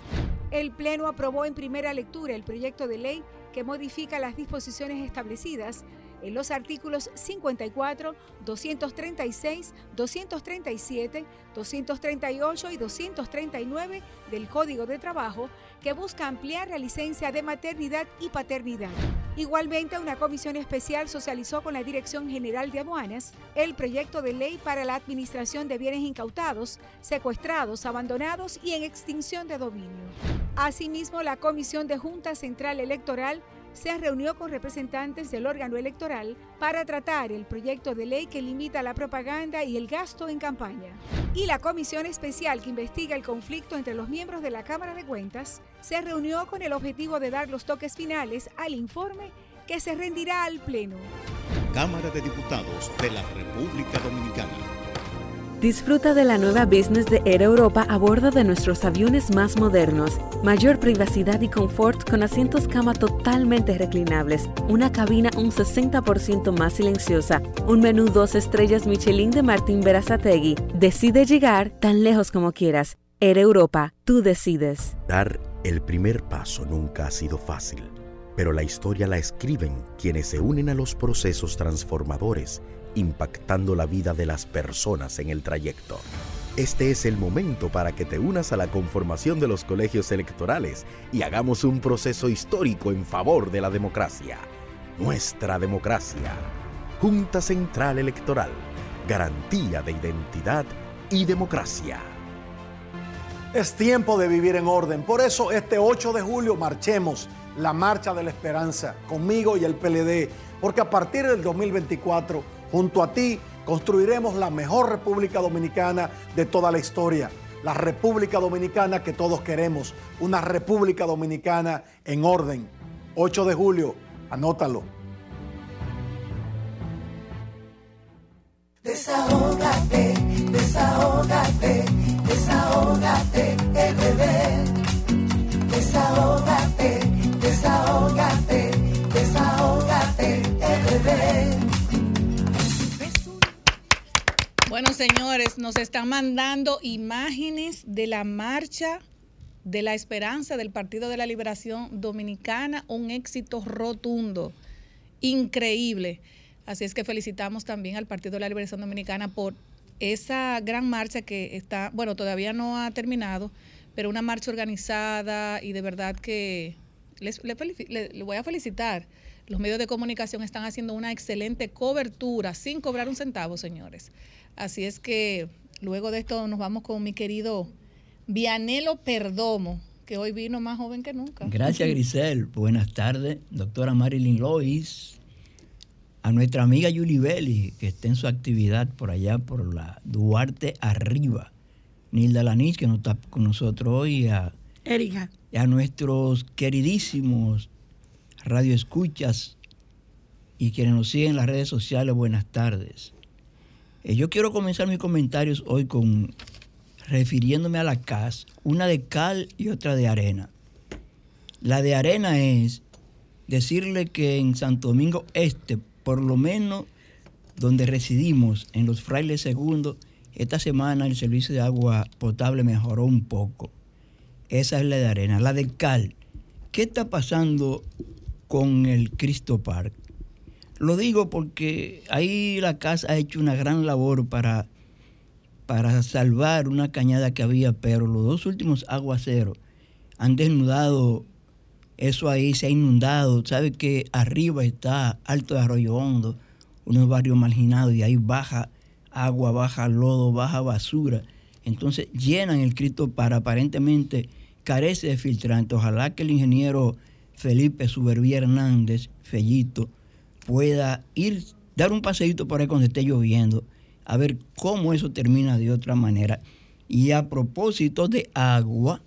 El Pleno aprobó en primera lectura el proyecto de ley que modifica las disposiciones establecidas en los artículos 54, 236, 237, 238 y 239 del Código de Trabajo que busca ampliar la licencia de maternidad y paternidad. Igualmente, una comisión especial socializó con la Dirección General de Aduanas el proyecto de ley para la administración de bienes incautados, secuestrados, abandonados y en extinción de dominio. Asimismo, la Comisión de Junta Central Electoral se reunió con representantes del órgano electoral para tratar el proyecto de ley que limita la propaganda y el gasto en campaña. Y la comisión especial que investiga el conflicto entre los miembros de la Cámara de Cuentas se reunió con el objetivo de dar los toques finales al informe que se rendirá al Pleno. Cámara de Diputados de la República Dominicana. Disfruta de la nueva business de Air Europa a bordo de nuestros aviones más modernos. Mayor privacidad y confort con asientos cama totalmente reclinables, una cabina un 60% más silenciosa, un menú dos estrellas Michelin de Martín Berazategui. Decide llegar tan lejos como quieras. Air Europa, tú decides. Dar el primer paso nunca ha sido fácil, pero la historia la escriben quienes se unen a los procesos transformadores impactando la vida de las personas en el trayecto. Este es el momento para que te unas a la conformación de los colegios electorales y hagamos un proceso histórico en favor de la democracia. Nuestra democracia. Junta Central Electoral. Garantía de identidad y democracia. Es tiempo de vivir en orden. Por eso este 8 de julio marchemos la marcha de la esperanza conmigo y el PLD, porque a partir del 2024, junto a ti, construiremos la mejor República Dominicana de toda la historia. La República Dominicana que todos queremos, una República Dominicana en orden. 8 de julio, anótalo. Desahógate, desahógate, desahógate, RD. Señores, nos están mandando imágenes de la marcha de la esperanza del Partido de la Liberación Dominicana, un éxito rotundo, increíble. Así es que felicitamos también al Partido de la Liberación Dominicana por esa gran marcha que está, bueno, todavía no ha terminado, pero una marcha organizada y de verdad que les, le, felici- le- le voy a felicitar. Los medios de comunicación están haciendo una excelente cobertura sin cobrar un centavo, señores. Así es que luego de esto nos vamos con mi querido Vianelo Perdomo, que hoy vino más joven que nunca. Gracias, Grisel. Buenas tardes, doctora Marilyn Lois. A nuestra amiga Julie Belli, que está en su actividad por allá, por la Duarte Arriba. Nilda Lanich, que no está con nosotros hoy. A, Erika. y a nuestros queridísimos radioescuchas y quienes nos siguen en las redes sociales, buenas tardes. Eh, yo quiero comenzar mis comentarios hoy con refiriéndome a la CAS, una de cal y otra de arena. La de arena es decirle que en Santo Domingo Este, por lo menos donde residimos, en los Frailes Segundos, esta semana el servicio de agua potable mejoró un poco. Esa es la de arena. La de cal, ¿qué está pasando con el Cristo Park? Lo digo porque ahí la casa ha hecho una gran labor para, para salvar una cañada que había, pero los dos últimos aguaceros han desnudado eso ahí, se ha inundado. Sabe que arriba está Alto de Arroyo Hondo, unos barrios marginados, y ahí baja agua, baja lodo, baja basura. Entonces llenan el Cristo para aparentemente carece de filtrante. Ojalá que el ingeniero Felipe Subervía Hernández, Fellito, pueda ir, dar un paseíto por ahí cuando esté lloviendo, a ver cómo eso termina de otra manera. Y a propósito de agua,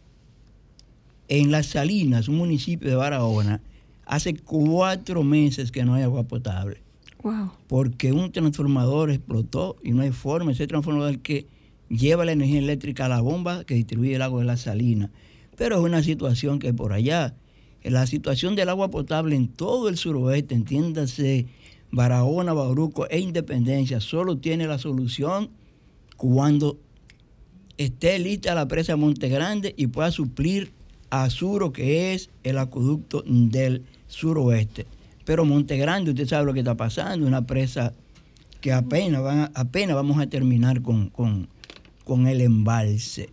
en Las Salinas, un municipio de Barahona, hace cuatro meses que no hay agua potable. Wow. Porque un transformador explotó y no hay forma. Ese transformador que lleva la energía eléctrica a la bomba que distribuye el agua de Las Salinas. Pero es una situación que por allá, la situación del agua potable en todo el suroeste, entiéndase Barahona, Bauruco e Independencia, solo tiene la solución cuando esté lista la presa Monte Grande y pueda suplir a Suro, que es el acueducto del suroeste. Pero Monte Grande, usted sabe lo que está pasando, una presa que apenas, vamos a terminar con, con- con el embalse.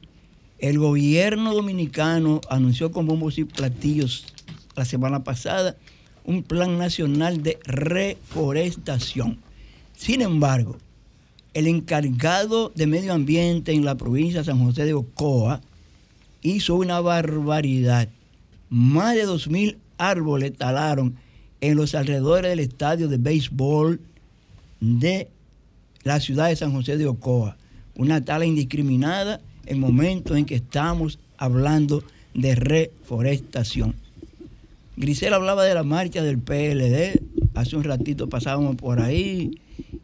El gobierno dominicano anunció con bombos y platillos la semana pasada un plan nacional de reforestación. Sin embargo, el encargado de medio ambiente en la provincia de San José de Ocoa hizo una barbaridad. Más de 2.000 árboles talaron en los alrededores del estadio de béisbol de la ciudad de San José de Ocoa. Una tala indiscriminada en momentos en que estamos hablando de reforestación. Grisela hablaba de la marcha del PLD, hace un ratito pasábamos por ahí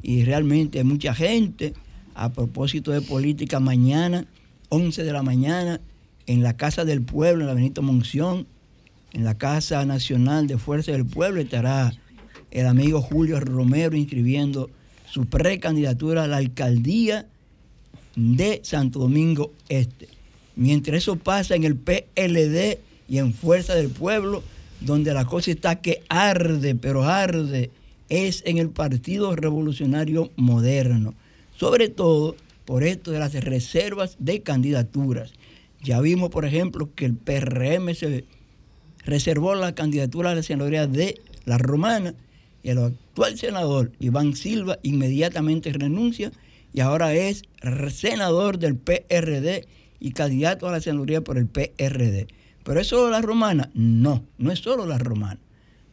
y realmente hay mucha gente. A propósito de política, mañana, 11 de la mañana, en la Casa del Pueblo, en la Benito Monción, en la Casa Nacional de Fuerza del Pueblo, estará el amigo Julio Romero inscribiendo su precandidatura a la alcaldía de Santo Domingo Este. Mientras eso pasa en el PLD y en Fuerza del Pueblo, donde la cosa está que arde, pero arde, es en el Partido Revolucionario Moderno. Sobre todo por esto de las reservas de candidaturas. Ya vimos, por ejemplo, que el PRM se reservó la candidatura a la senaduría de la Romana y el actual senador Iván Silva inmediatamente renuncia y ahora es senador del PRD y candidato a la senaduría por el PRD. Pero es solo la romana. No, no es solo la romana.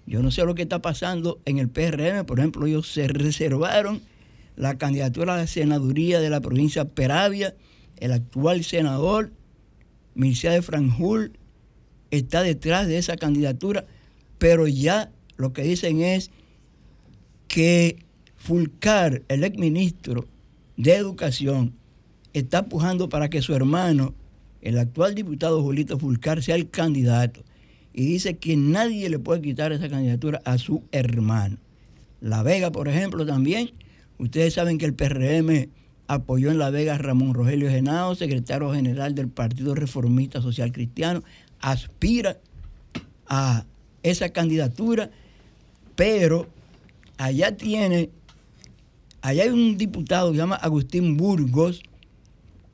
Yo no sé lo que está pasando en el PRM. Por ejemplo, ellos se reservaron la candidatura a la senaduría de la provincia Peravia. El actual senador, Mircea de Franjul, está detrás de esa candidatura. Pero ya lo que dicen es que Fulcar, el exministro de Educación, está pujando para que su hermano, el actual diputado Julito Fulcar, sea el candidato. Y dice que nadie le puede quitar esa candidatura a su hermano. La Vega, por ejemplo, también. Ustedes saben que el PRM apoyó en La Vega a Ramón Rogelio Genao, secretario general del Partido Reformista Social Cristiano. Aspira a esa candidatura, pero allá tiene, allá hay un diputado que se llama Agustín Burgos,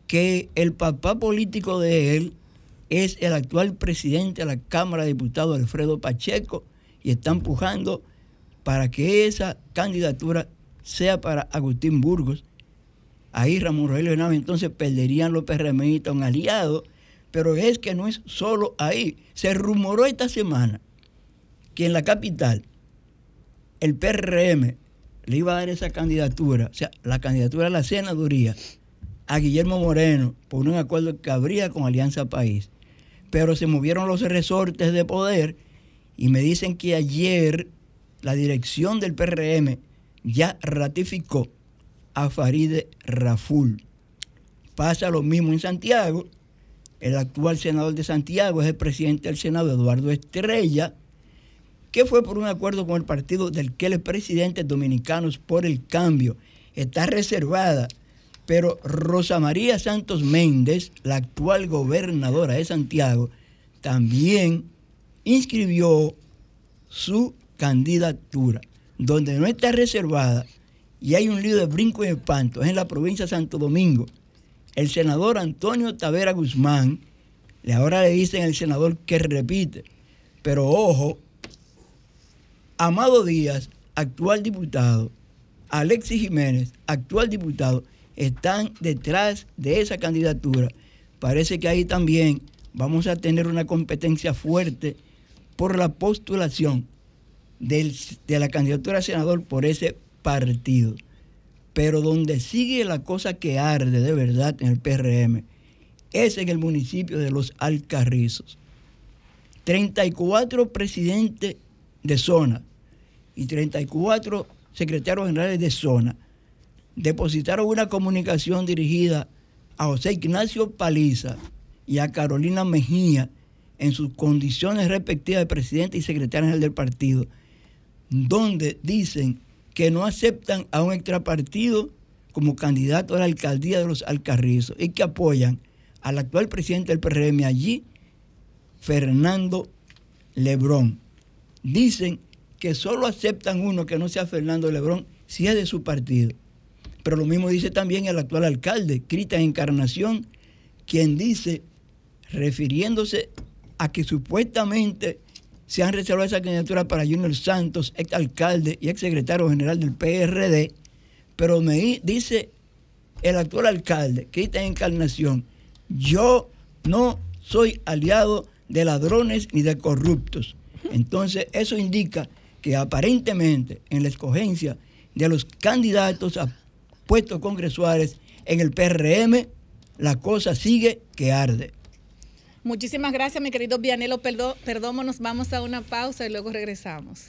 que el papá político de él es el actual presidente de la Cámara de Diputados, Alfredo Pacheco, y está empujando para que esa candidatura sea para Agustín Burgos. Ahí Ramón Rogelio Hernández entonces perderían los PRMistas un aliado, pero es que no es solo ahí. Se rumoró esta semana que en la capital el PRM le iba a dar esa candidatura, o sea, la candidatura a la senaduría a Guillermo Moreno por un acuerdo que habría con Alianza País. Pero se movieron los resortes de poder y me dicen que ayer la dirección del PRM ya ratificó a Faride Raful. Pasa lo mismo en Santiago. El actual senador de Santiago es el presidente del Senado, Eduardo Estrella, que fue por un acuerdo con el partido del que es presidente Dominicanos por el Cambio. Está reservada pero Rosa María Santos Méndez, la actual gobernadora de Santiago, también inscribió su candidatura, donde no está reservada y hay un lío de brinco y espanto, es en la provincia de Santo Domingo. El senador Antonio Tavera Guzmán, ahora le dicen el senador que repite, pero ojo, Amado Díaz, actual diputado, Alexis Jiménez, actual diputado, están detrás de esa candidatura. Parece que ahí también vamos a tener una competencia fuerte por la postulación de la candidatura a senador por ese partido. Pero donde sigue la cosa que arde de verdad en el PRM es en el municipio de Los Alcarrizos. 34 presidentes de zona y 34 secretarios generales de zona depositaron una comunicación dirigida a José Ignacio Paliza y a Carolina Mejía en sus condiciones respectivas de presidente y secretario general del partido, donde dicen que no aceptan a un extrapartido como candidato a la alcaldía de los Alcarrizos y que apoyan al actual presidente del PRM allí, Fernando Lebrón. Dicen que solo aceptan uno que no sea Fernando Lebrón si es de su partido. Pero lo mismo dice también el actual alcalde, Cristian Encarnación, quien dice, refiriéndose a que supuestamente se han reservado esa candidatura para Junior Santos, ex alcalde y ex secretario general del PRD, pero me di- dice el actual alcalde, Cristian Encarnación, yo no soy aliado de ladrones ni de corruptos. Entonces, eso indica que aparentemente en la escogencia de los candidatos a puestos congresuales en el PRM, la cosa sigue que arde. Muchísimas gracias, mi querido Vianelo Perdo- Perdomo. Nos vamos a una pausa y luego regresamos.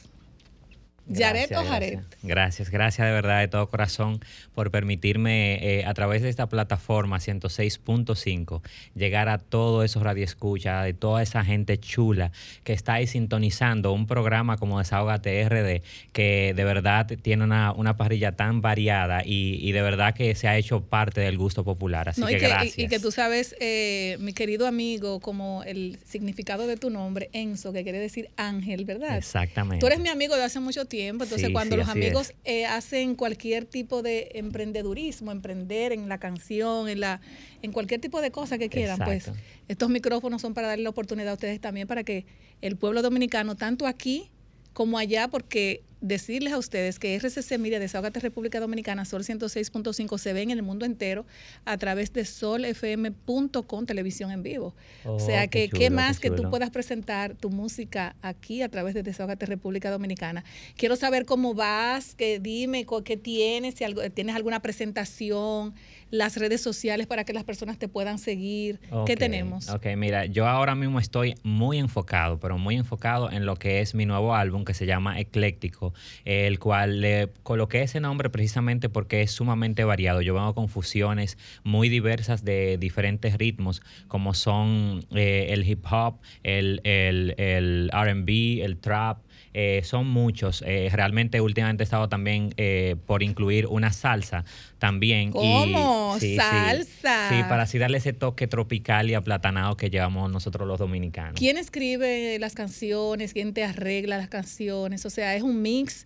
Yaret o Gracias, Jaret. gracias. Gracias, gracias de verdad de todo corazón por permitirme eh, a través de esta plataforma 106.5 llegar a todos esos radioescuchas, de toda esa gente chula que está ahí sintonizando un programa como Desahogate RD que de verdad tiene una, una parrilla tan variada y, y de verdad que se ha hecho parte del gusto popular. Así No, que, y, que, y- gracias. y que tú sabes, eh, mi querido amigo, como el significado de tu nombre, Enzo, que quiere decir ángel, ¿verdad? Exactamente. Tú eres mi amigo de hace mucho tiempo, entonces Sí, cuando sí, los amigos eh, hacen cualquier tipo de emprendedurismo, emprender en la canción, en la en cualquier tipo de cosa que quieran, pues estos micrófonos son para darle la oportunidad a ustedes también para que el pueblo dominicano, tanto aquí como allá, porque decirles a ustedes que RCC Media Desahogate República Dominicana, Sol 106.5, se ven en el mundo entero a través de solfm.com, televisión en vivo. o Oh, sea qué que, chulo, ¿qué qué más que tú puedas presentar tu música aquí a través de Desahogate República Dominicana? Quiero saber cómo vas, que dime qué tienes, si algo, tienes alguna presentación, las redes sociales para que las personas te puedan seguir. ¿Qué Ok, tenemos? Ok, mira, yo ahora mismo estoy muy enfocado, pero muy enfocado en lo que es mi nuevo álbum que se llama Ecléctico, el cual le coloqué ese nombre precisamente porque es sumamente variado. Yo vengo con fusiones muy diversas de diferentes ritmos, como son eh, el hip hop, el, el, el RB, el trap. Eh, son muchos. Eh, realmente últimamente he estado también eh, por incluir una salsa también. y- ¿Cómo? sí. Salsa. Sí, para así darle ese toque tropical y aplatanado que llevamos nosotros los dominicanos. ¿Quién escribe las canciones? ¿Quién te arregla las canciones? O sea, es un mix.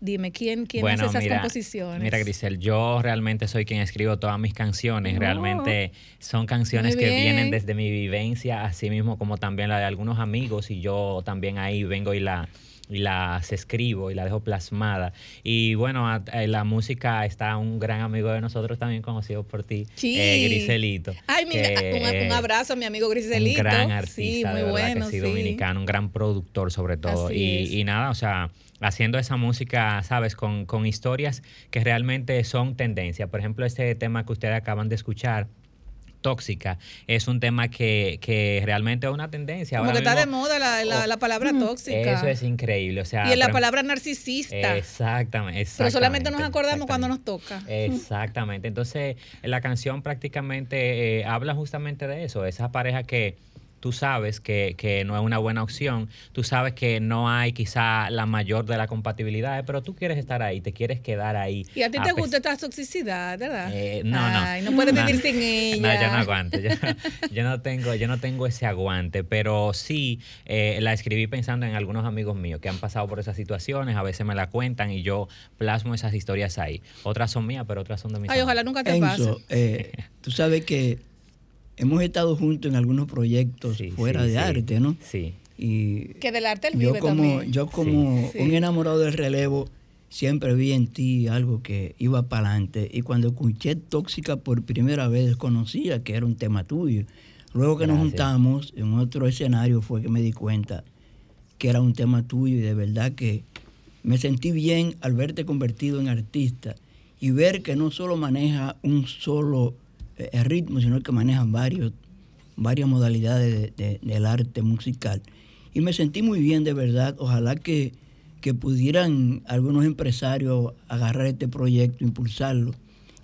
Dime, ¿quién, quién hace esas composiciones? Mira, Grisel, yo realmente soy quien escribo todas mis canciones. Oh. Realmente son canciones que vienen desde mi vivencia, así mismo como también la de algunos amigos, y yo también ahí vengo y la y las escribo y la dejo plasmada. Y bueno, a- a- la música está un gran amigo de nosotros también conocido por ti, Sí. eh, Griselito. Ay, mira, un, un abrazo a mi amigo Griselito. un gran artista, sí, muy de verdad que bueno, sí, sí. dominicano, un gran productor sobre todo. Y, y nada, o sea, haciendo esa música, ¿sabes? Con, con historias que realmente son tendencia. Por ejemplo, este tema que ustedes acaban de escuchar. Tóxica es un tema que, que realmente es una tendencia. Como Ahora que está de moda la, la- la palabra tóxica. Eso es increíble. O sea, y en la palabra narcisista. Exactamente, Pero solamente nos acordamos cuando nos toca. Exactamente. Entonces, la canción prácticamente eh, habla justamente de eso, esa pareja que tú sabes que, que no es una buena opción, tú sabes que no hay quizá la mayor de las compatibilidades, pero tú quieres estar ahí, te quieres quedar ahí. Y a ti te gusta esta toxicidad, ¿verdad? Eh, no, Ay, no. no puedes No, vivir no. sin ella. [laughs] No, yo no aguanto. Yo, yo no tengo, yo no tengo ese aguante, pero sí eh, la escribí pensando en algunos amigos míos que han pasado por esas situaciones, a veces me la cuentan y yo plasmo esas historias ahí. Otras son mías, pero otras son de mis Ay, amigos. ojalá nunca te pase. Enzo, eh, tú sabes que hemos estado juntos en algunos proyectos fuera sí, de sí. arte, ¿no? Sí. Y Que del arte él yo vive como, también. yo como Sí. un enamorado del relevo, siempre vi en ti algo que iba para adelante. Y cuando escuché Tóxica por primera vez, desconocía que era un tema tuyo. Luego que nos juntamos en otro escenario fue que me di cuenta que era un tema tuyo y de verdad que me sentí bien al verte convertido en artista y ver que no solo maneja un solo eh, ritmo, sino que maneja varios, varias modalidades de- de- del arte musical. Y me sentí muy bien de verdad. Ojalá que, que pudieran algunos empresarios agarrar este proyecto, impulsarlo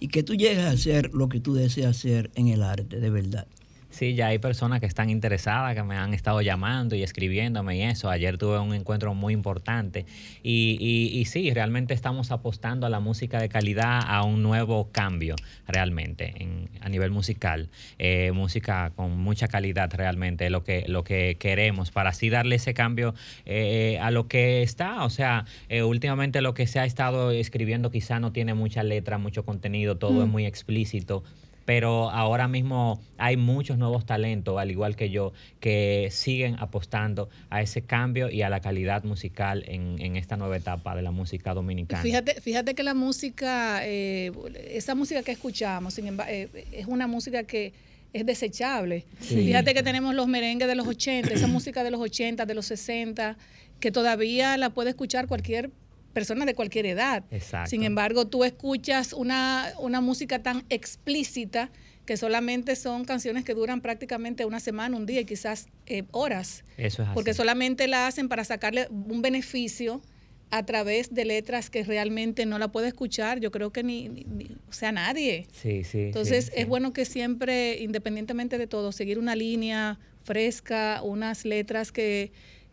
y que tú llegues a hacer lo que tú deseas hacer en el arte, de verdad. Sí, ya hay personas que están interesadas, que me han estado llamando y escribiéndome y eso. Ayer tuve un encuentro muy importante y, y, y sí, realmente estamos apostando a la música de calidad, a un nuevo cambio realmente en- a nivel musical. Eh, música con mucha calidad realmente es lo que, lo que queremos para así darle ese cambio eh, a lo que está. O sea, eh, últimamente lo que se ha estado escribiendo quizá no tiene mucha letra, mucho contenido, todo Mm. es muy explícito pero ahora mismo hay muchos nuevos talentos, al igual que yo, que siguen apostando a ese cambio y a la calidad musical en, en esta nueva etapa de la música dominicana. Fíjate, fíjate que la música, eh, esa música que escuchamos, sin embargo, eh, es una música que es desechable. Sí. Fíjate que tenemos los merengues de los 80, esa música de los 80, de los 60, que todavía la puede escuchar cualquier persona de cualquier edad. Exacto. Sin embargo, tú escuchas una, una música tan explícita que solamente son canciones que duran prácticamente una semana, un día y quizás eh, horas Eso es así. porque solamente la hacen para sacarle un beneficio a través de letras que realmente no la puede escuchar, yo creo que ni, ni- ni- o sea, nadie. Sí, sí. Entonces sí, es bueno que siempre, independientemente de todo, seguir una línea fresca, unas letras que,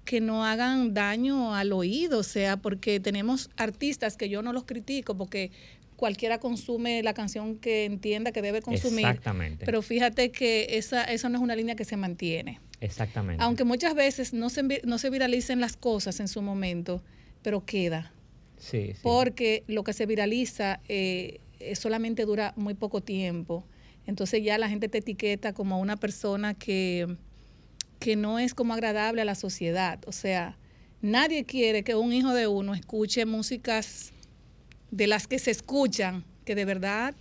que no hagan daño al oído, o sea, porque tenemos artistas que yo no los critico porque cualquiera consume la canción que entienda que debe consumir. Exactamente. Pero fíjate que esa, esa no es una línea que se mantiene. Exactamente. Aunque muchas veces no se, no se viralicen las cosas en su momento, pero queda. Sí, sí. Porque lo que se viraliza eh, solamente dura muy poco tiempo. Entonces ya la gente te etiqueta como una persona que, que no es como agradable a la sociedad. O sea, Nadie quiere que un hijo de uno escuche músicas de las que se escuchan, que de verdad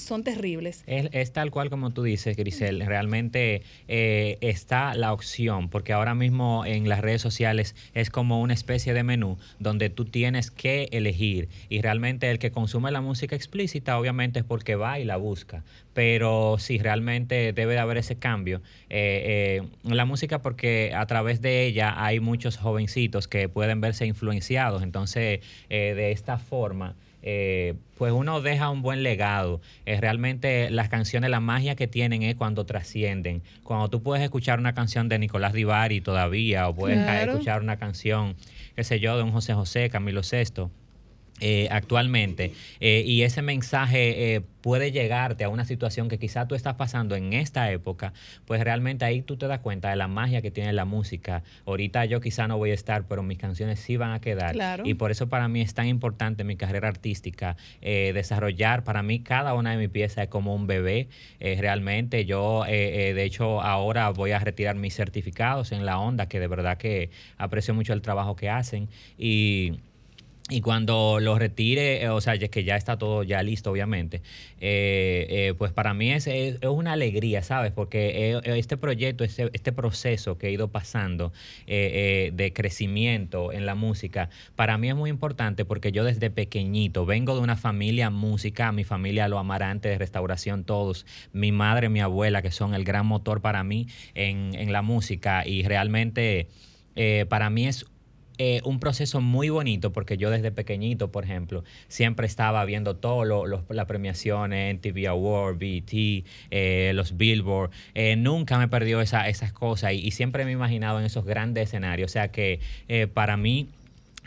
son terribles. Es, es tal cual como tú dices, Grisel. Realmente eh, está la opción, porque ahora mismo en las redes sociales es como una especie de menú donde tú tienes que elegir. Y realmente el que consume la música explícita, obviamente es porque va y la busca. Pero sí, realmente debe de haber ese cambio. Eh, eh, la música, porque a través de ella hay muchos jovencitos que pueden verse influenciados. Entonces, eh, de esta forma eh, pues uno deja un buen legado. Eh, realmente las canciones, la magia que tienen es cuando trascienden. Cuando tú puedes escuchar una canción de Nicolás Divari todavía, o puedes Claro. escuchar una canción, qué sé yo, de un José José, Camilo Sesto. Eh, actualmente eh, y ese mensaje eh, puede llegarte a una situación que quizá tú estás pasando en esta época, pues realmente ahí tú te das cuenta de la magia que tiene la música. Ahorita yo quizá no voy a estar, pero mis canciones sí van a quedar. Claro. Y por eso para mí es tan importante mi carrera artística, eh, desarrollar, para mí cada una de mis piezas es como un bebé. Eh, realmente yo, eh, eh, de hecho, ahora voy a retirar mis certificados en la onda, que de verdad que aprecio mucho el trabajo que hacen. Y y cuando lo retire, eh, o sea, ya que ya está todo ya listo, obviamente, eh, eh, pues para mí es, es, es una alegría, ¿sabes? Porque eh, este proyecto, este, este proceso que he ido pasando de crecimiento en la música, para mí es muy importante porque yo desde pequeñito vengo de una familia música, mi familia lo amarante de restauración todos, mi madre, mi abuela, que son el gran motor para mí en, en la música y realmente para mí es eh, un proceso muy bonito porque yo desde pequeñito, por ejemplo, siempre estaba viendo todas las premiaciones, NTV Award, BET, eh, los Billboard. Eh, nunca me perdió esa, esas cosas y, y siempre me he imaginado en esos grandes escenarios. O sea que eh, para mí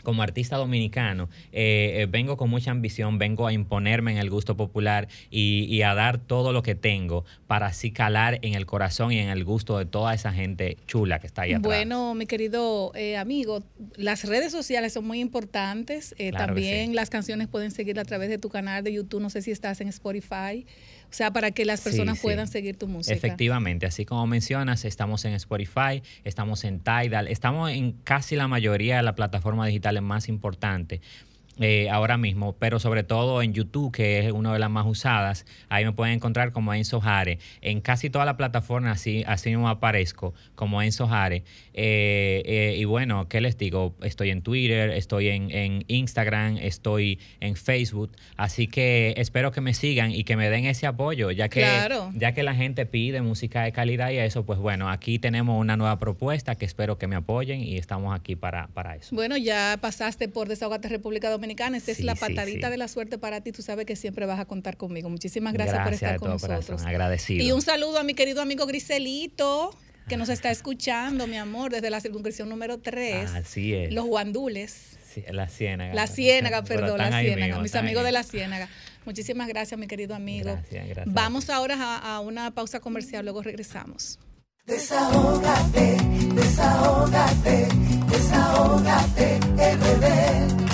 como artista dominicano, eh, eh, vengo con mucha ambición, vengo a imponerme en el gusto popular y, y a dar todo lo que tengo para así calar en el corazón y en el gusto de toda esa gente chula que está ahí atrás. Bueno, mi querido eh, amigo, las redes sociales son muy importantes. eh, Claro también sí. las canciones pueden seguir a través de tu canal de YouTube. No sé si estás en Spotify. O sea, para que las personas sí. puedan seguir tu música. Efectivamente, así como mencionas, estamos en Spotify, estamos en Tidal, estamos en casi la mayoría de las plataformas digitales más importantes. Eh, ahora mismo, pero sobre todo en YouTube, que es una de las más usadas, ahí me pueden encontrar como Enzo Jare. En casi todas las plataformas así, así mismo aparezco como Enzo Jare. Eh, eh, y bueno, ¿qué les digo? Estoy en Twitter, estoy en, en Instagram, estoy en Facebook, así que espero que me sigan y que me den ese apoyo, ya que Claro. ya que la gente pide música de calidad y eso, pues bueno, aquí tenemos una nueva propuesta que espero que me apoyen y estamos aquí para, para eso. Bueno, ya pasaste por Desahogate República Dominicana. Esta Sí, es la patadita sí. de la suerte para ti. Tú sabes que siempre vas a contar conmigo. Muchísimas gracias, por estar de con nosotros. corazón, agradecido. Y un saludo a mi querido amigo Griselito, que nos está escuchando, mi amor, desde la circunscripción número 3. Así es. Los guandules. Sí, la ciénaga. La Ciénaga, perdón, la Ciénaga. mismo, mis amigos ahí. de la Ciénaga. Muchísimas gracias, mi querido amigo. Gracias, gracias. Vamos ahora a, a una pausa comercial, luego regresamos. Desahógate, desahógate, desahógate, RD.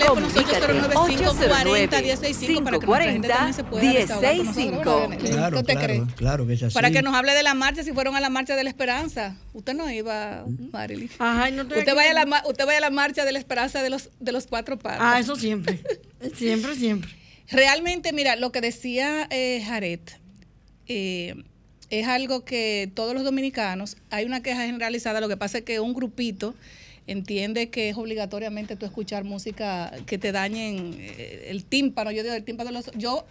¿no, Daniel? Claro, ¿No te claro, crees? claro que es así. Para que nos hable de la marcha, si fueron a la marcha de la esperanza. Usted no iba, Marily. Ajá, no usted, vaya a la, usted vaya a la marcha de la esperanza de los, de los cuatro padres. Ah, eso siempre. [laughs] Siempre, siempre. Realmente, mira, lo que decía eh, Jared eh, es algo que todos los dominicanos, hay una queja generalizada, lo que pasa es que un grupito entiende que es obligatoriamente tú escuchar música que te dañen eh, el tímpano, yo digo el tímpano de los... Yo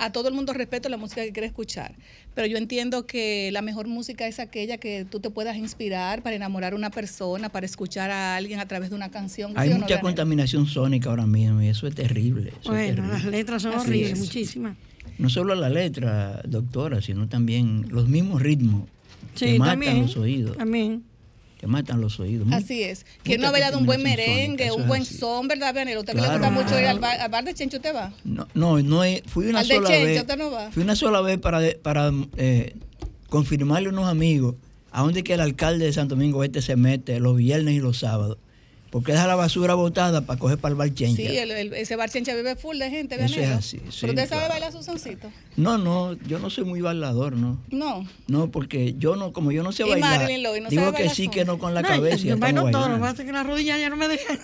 a todo el mundo respeto la música que quiere escuchar, pero yo entiendo que la mejor música es aquella que tú te puedas inspirar para enamorar a una persona, para escuchar a alguien a través de una canción. Hay ¿sí o no, mucha contaminación sónica ahora mismo y eso es terrible. eso es Bueno, terrible. las letras son Así horribles, es. muchísimas. No solo la letra, doctora, sino también los mismos ritmos Sí, te matan también. los oídos. También. Te matan los oídos. Así es. ¿Quién no ha bailado un buen merengue, un buen son, verdad, Vianelo? ¿Usted que le Claro, gusta mucho ir claro. al bar, al bar de Chencho usted va? No, no, no fui una Al de sola Chencho, vez. usted no va. Fui una sola vez para, para eh, confirmarle a unos amigos a dónde que el alcalde de Santo Domingo Este se mete los viernes y los sábados. Porque deja la basura botada para coger para el bar Chencha. Sí, el- el- ese bar Chencha vive full de gente, Eso es así, sí, Pero usted sabe claro. bailar su soncito. No, no, yo no soy muy bailador, ¿no. No. No, porque yo no, como yo no sé Y bailar, Marilyn Lowe, ¿no digo sabe que bailar sí, son? que no con la No, cabeza. y yo bailo todo, lo que que las rodillas ya no me dejan.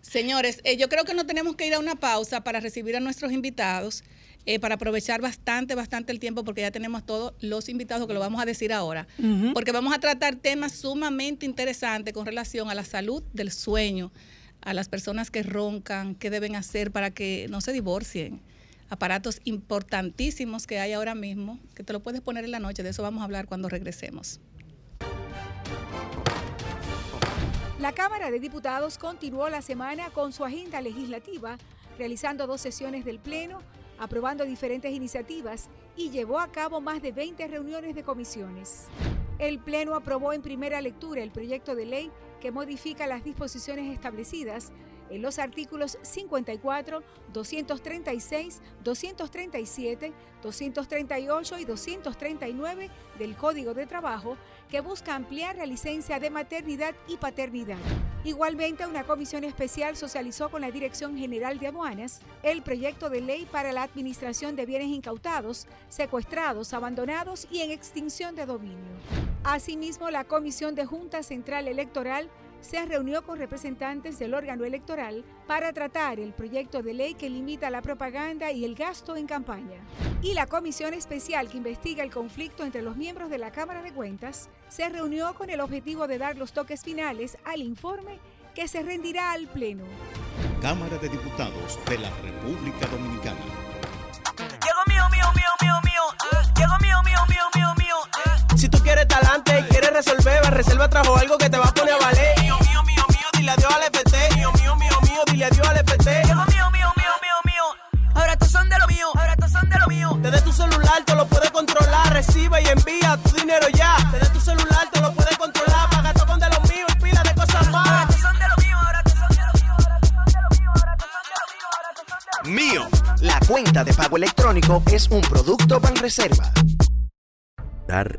Señores, eh, yo creo que no tenemos que ir a una pausa para recibir a nuestros invitados, eh, para aprovechar bastante, bastante el tiempo, porque ya tenemos todos los invitados que lo vamos a decir ahora. Porque vamos a tratar temas sumamente interesantes con relación a la salud del sueño, a las personas que roncan, qué deben hacer para que no se divorcien. Aparatos importantísimos que hay ahora mismo, que te lo puedes poner en la noche, de eso vamos a hablar cuando regresemos. La Cámara de Diputados continuó la semana con su agenda legislativa, realizando dos sesiones del Pleno, aprobando diferentes iniciativas y llevó a cabo más de 20 reuniones de comisiones. El Pleno aprobó en primera lectura el proyecto de ley que modifica las disposiciones establecidas en los artículos 54, 236, 237, 238 y 239 del Código de Trabajo, que busca ampliar la licencia de maternidad y paternidad. Igualmente, una comisión especial socializó con la Dirección General de Aduanas el proyecto de ley para la administración de bienes incautados, secuestrados, abandonados y en extinción de dominio. Asimismo, la Comisión de Junta Central Electoral se reunió con representantes del órgano electoral para tratar el proyecto de ley que limita la propaganda y el gasto en campaña. Y la comisión especial que investiga el conflicto entre los miembros de la Cámara de Cuentas se reunió con el objetivo de dar los toques finales al informe que se rendirá al Pleno. Cámara de Diputados de la República Dominicana. Llegó mío, mío, mío, mío, mío. Llegó mío, mío, mío, mío, mío. Si tú quieres talante resolver, reserva trajo algo que te va a poner a valer. Mío, mío, mío, mío, dile adiós al FT. Mío, mío, mío, mío, dile adiós al FT. Llegó mío, mío, mío, mío, mío. Ahora estos son de lo mío, ahora estos son de lo mío. Desde tu celular te lo puedes controlar, recibe y envía tu dinero ya. Desde tu celular te lo puedes controlar, paga todo con de lo mío y pila de cosas más. Ahora estos son de lo mío, ahora estos son de lo mío, ahora estos son de lo mío, ahora estos son de lo mío, ahora estos son de lo mío. Mío. La cuenta de pago electrónico es un producto Banreserva. Dar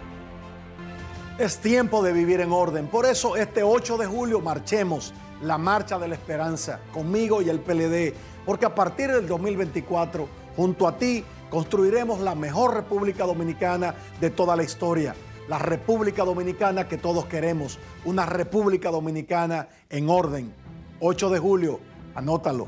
Es tiempo de vivir en orden. Por eso este 8 de julio marchemos la marcha de la esperanza conmigo y el PLD, porque a partir del 2024, junto a ti, construiremos la mejor República Dominicana de toda la historia. La República Dominicana que todos queremos, una República Dominicana en orden. 8 de julio, anótalo.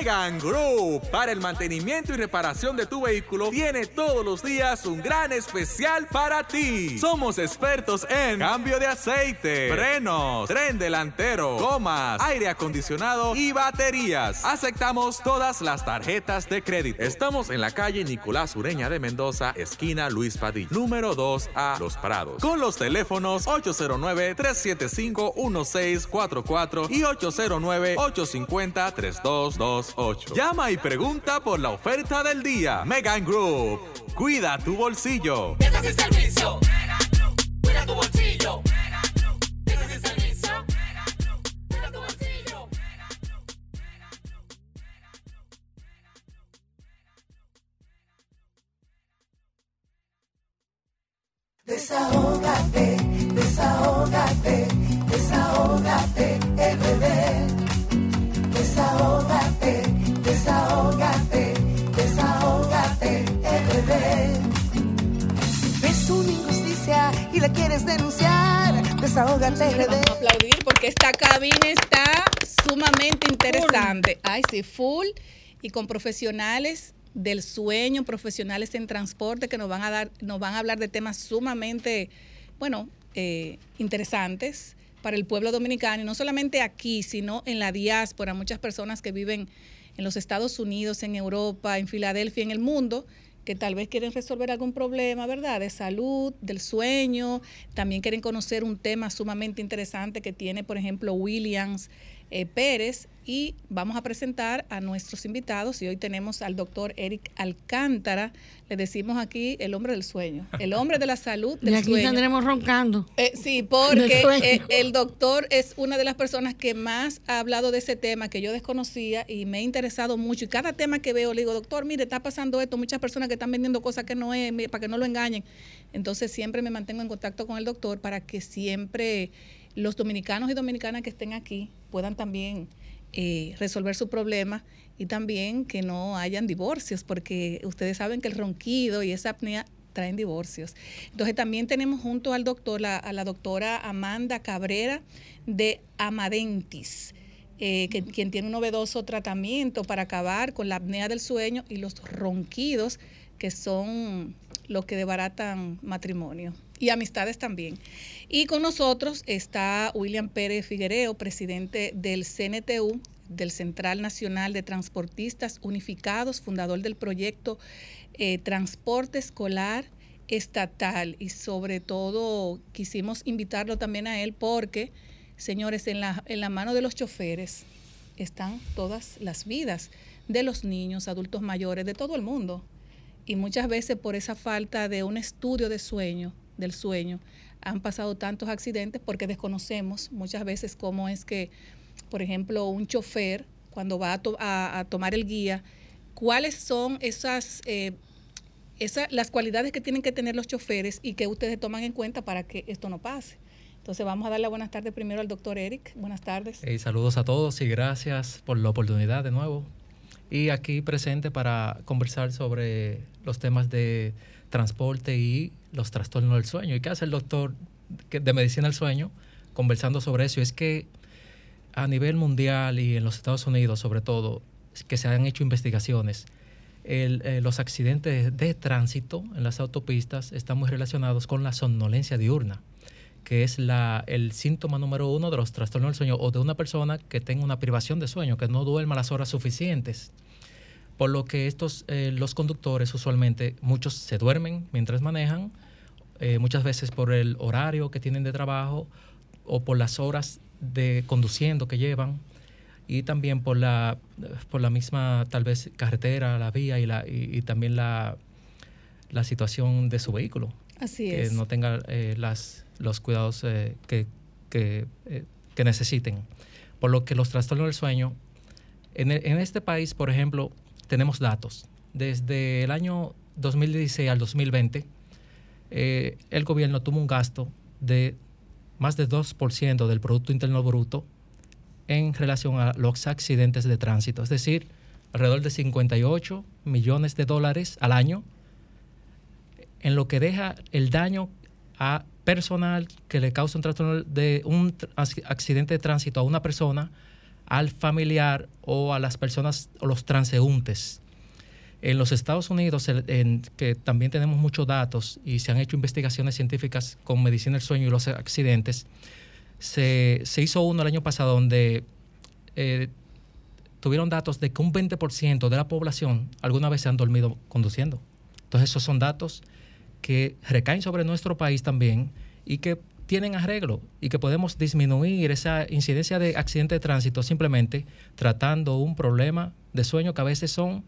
Megan Group, para el mantenimiento y reparación de tu vehículo, tiene todos los días un gran especial para ti. Somos expertos en cambio de aceite, frenos, tren delantero, gomas, aire acondicionado y baterías. Aceptamos todas las tarjetas de crédito. Estamos en la calle Nicolás Ureña de Mendoza, esquina Luis Padilla, número 2 a Los Prados, con los teléfonos 809-375-1644 y 809-850-3228. Llama y pregunta por la oferta del día. Megan Group, cuida tu bolsillo. Piezas y servicio. Cuida tu bolsillo. Piezas y servicio. Cuida tu bolsillo. Desahógate, desahógate, desahógate, RD. Desahógate, la quieres denunciar, desahógate, RD. Vamos a aplaudir porque esta cabina está sumamente interesante. Ay, sí, full y con profesionales del sueño, profesionales en transporte que nos van a dar, nos van a hablar de temas sumamente, bueno, eh, interesantes para el pueblo dominicano y no solamente aquí, sino en la diáspora, muchas personas que viven en los Estados Unidos, en Europa, en Filadelfia, en el mundo, que tal vez quieren resolver algún problema, ¿verdad? De salud, del sueño, también quieren conocer un tema sumamente interesante que tiene, por ejemplo, Williams eh, Pérez. Y vamos a presentar a nuestros invitados y hoy tenemos al doctor Eric Alcántara, le decimos aquí el hombre del sueño, el hombre de la salud del Y aquí sueño. tendremos roncando. Eh, sí, porque eh, el doctor es una de las personas que más ha hablado de ese tema que yo desconocía y me ha interesado mucho. Y cada tema que veo le digo, doctor, mire, está pasando esto, muchas personas que están vendiendo cosas que no es, para que no lo engañen. Entonces siempre me mantengo en contacto con el doctor para que siempre los dominicanos y dominicanas que estén aquí puedan también eh, resolver su problema y también que no hayan divorcios, porque ustedes saben que el ronquido y esa apnea traen divorcios. Entonces también tenemos junto al doctor, la- a la doctora Amanda Cabrera de Amadentis. eh, que- quien tiene un novedoso tratamiento para acabar con la apnea del sueño y los ronquidos, que son los que desbaratan matrimonio y amistades también. Y con nosotros está William Pérez Figuereo, presidente del CNTU, del Central Nacional de Transportistas Unificados, fundador del proyecto eh, Transporte Escolar Estatal. Y sobre todo quisimos invitarlo también a él porque, señores, en la, en la mano de los choferes están todas las vidas de los niños, adultos mayores, de todo el mundo. Y muchas veces por esa falta de un estudio de sueño, del sueño, han pasado tantos accidentes porque desconocemos muchas veces cómo es que, por ejemplo, un chofer, cuando va a, to- a- a tomar el guía, cuáles son esas, eh, esa- las cualidades que tienen que tener los choferes y que ustedes toman en cuenta para que esto no pase. Entonces vamos a darle buenas tardes primero al doctor Eric. Buenas tardes. Eh, saludos a todos y gracias por la oportunidad de nuevo. Y aquí presente para conversar sobre los temas de transporte y los trastornos del sueño. ¿Y qué hace el doctor de medicina del sueño conversando sobre eso? Es que a nivel mundial y en los Estados Unidos sobre todo, que se han hecho investigaciones, eh, los accidentes de tránsito en las autopistas están muy relacionados con la somnolencia diurna que es la, el síntoma número uno de los trastornos del sueño o de una persona que tenga una privación de sueño, que no duerma las horas suficientes. Por lo que estos, eh, los conductores usualmente, muchos se duermen mientras manejan, eh, muchas veces por el horario que tienen de trabajo o por las horas de conduciendo que llevan y también por la, por la misma tal vez carretera, la vía y, la, y, y también la, la situación de su vehículo. Así que es. no tenga eh, las, los cuidados que, que, que necesiten. Por lo que los trastornos del sueño, en, e- en este país, por ejemplo, tenemos datos. Desde el año 2016 al 2020, eh, el gobierno tuvo un gasto de más de 2% del Producto Interno Bruto en relación a los accidentes de tránsito, es decir, alrededor de 58 millones de dólares al año, en lo que deja el daño a personal que le causa un de un accidente de tránsito a una persona al familiar o a las personas o los transeúntes. En los Estados Unidos, que también tenemos muchos datos y se han hecho investigaciones científicas con medicina del sueño y los accidentes, se, se hizo uno el año pasado donde eh, tuvieron datos de que un 20% de la población alguna vez se han dormido conduciendo. Entonces esos son datos que recaen sobre nuestro país también y que tienen arreglo y que podemos disminuir esa incidencia de accidente de tránsito simplemente tratando un problema de sueño que a veces son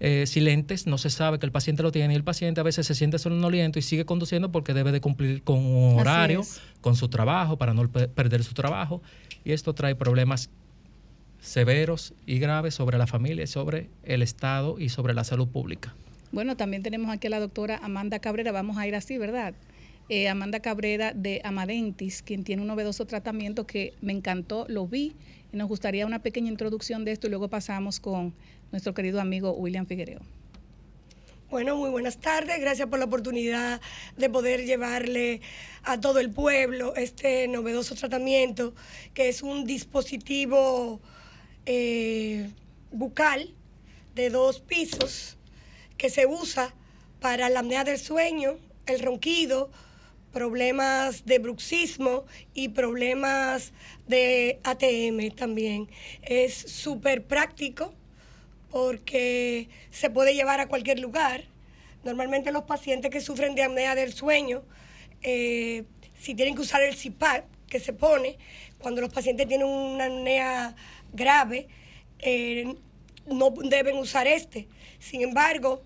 eh, silentes, no se sabe que el paciente lo tiene y el paciente a veces se siente somnoliento y sigue conduciendo porque debe de cumplir con un horario, con su trabajo para no pe- perder su trabajo y esto trae problemas severos y graves sobre la familia, sobre el Estado y sobre la salud pública. Bueno, también tenemos aquí a la doctora Amanda Cabrera, vamos a ir así, ¿verdad? Eh, Amanda Cabrera de Amadentis, quien tiene un novedoso tratamiento que me encantó, lo vi y nos gustaría una pequeña introducción de esto y luego pasamos con nuestro querido amigo William Figuereo. Bueno, muy buenas tardes. Gracias por la oportunidad de poder llevarle a todo el pueblo este novedoso tratamiento, que es un dispositivo eh, bucal de dos pisos que se usa para la apnea del sueño, el ronquido, problemas de bruxismo y problemas de ATM también. Es súper práctico porque se puede llevar a cualquier lugar. Normalmente los pacientes que sufren de apnea del sueño, eh, si tienen que usar el CPAP que se pone, cuando los pacientes tienen una apnea grave, eh, no deben usar este. Sin embargo,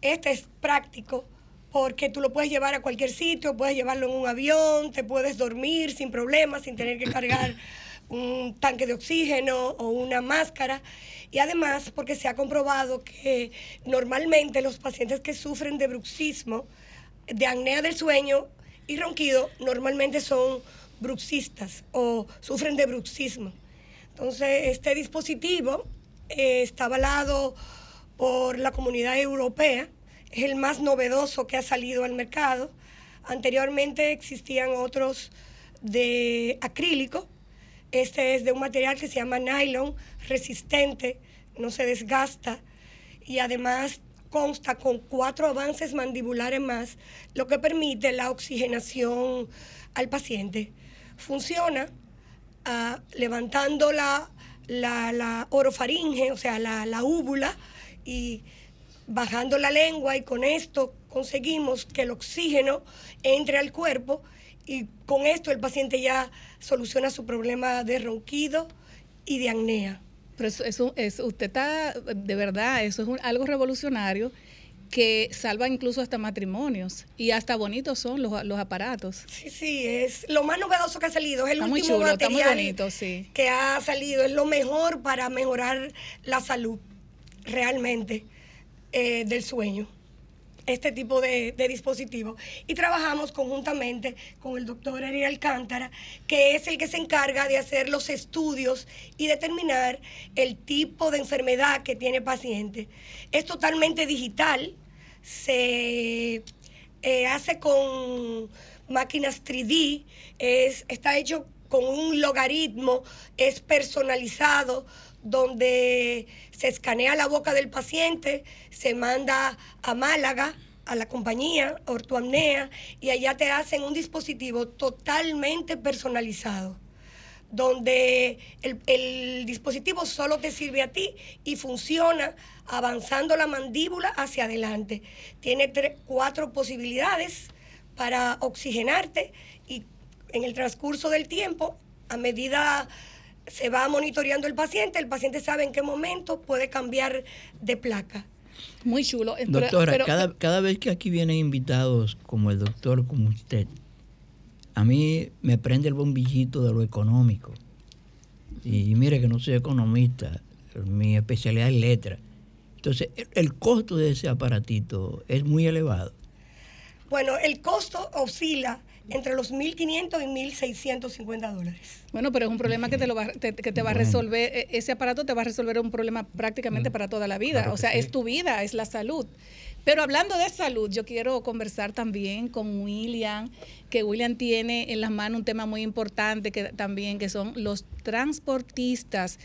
este es práctico porque tú lo puedes llevar a cualquier sitio, puedes llevarlo en un avión, te puedes dormir sin problemas, sin tener que cargar [coughs] un tanque de oxígeno o una máscara. Y además, porque se ha comprobado que normalmente los pacientes que sufren de bruxismo, de apnea del sueño y ronquido, normalmente son bruxistas o sufren de bruxismo. Entonces, este dispositivo eh, está avalado por la comunidad europea, es el más novedoso que ha salido al mercado. Anteriormente existían otros de acrílico, este es de un material que se llama nylon, resistente, no se desgasta y además consta con cuatro avances mandibulares más, lo que permite la oxigenación al paciente. Funciona ah, levantando la, la, la orofaringe, o sea, la, la úvula, y bajando la lengua y con esto conseguimos que el oxígeno entre al cuerpo y con esto el paciente ya soluciona su problema de ronquido y de apnea. Pero eso, eso- eso- usted está, de verdad, eso es un- algo revolucionario que salva incluso hasta matrimonios y hasta bonitos son los, los aparatos. Sí, sí, es lo más novedoso que ha salido, es el Está muy último chulo, está muy material bonito, sí. que ha salido, es lo mejor para mejorar la salud realmente eh, del sueño. Este tipo de, de dispositivo. Y trabajamos conjuntamente con el doctor Ariel Alcántara, que es el que se encarga de hacer los estudios y determinar el tipo de enfermedad que tiene el paciente. Es totalmente digital, se eh, hace con máquinas 3D, es, está hecho con un logaritmo, es personalizado, donde se escanea la boca del paciente, se manda a Málaga, a la compañía Ortoamnea, y allá te hacen un dispositivo totalmente personalizado donde el, el dispositivo solo te sirve a ti y funciona avanzando la mandíbula hacia adelante. Tiene tre- cuatro posibilidades para oxigenarte y en el transcurso del tiempo, a medida se va monitoreando el paciente, el paciente sabe en qué momento puede cambiar de placa. Muy chulo. Doctora, cada, cada vez que aquí vienen invitados como el doctor, como usted, a mí me prende el bombillito de lo económico. Y mire que no soy economista, mi especialidad es letra. Entonces, el, el costo de ese aparatito es muy elevado. Bueno, el costo oscila entre los 1.500 y 1.650 dólares. Bueno, pero es un problema que te, lo va, te- que te va a resolver, e- ese aparato te va a resolver un problema prácticamente para toda la vida. Claro o sea, sí. es tu vida, es la salud. Pero hablando de salud, yo quiero conversar también con William, que William tiene en las manos un tema muy importante que también, que son los transportistas.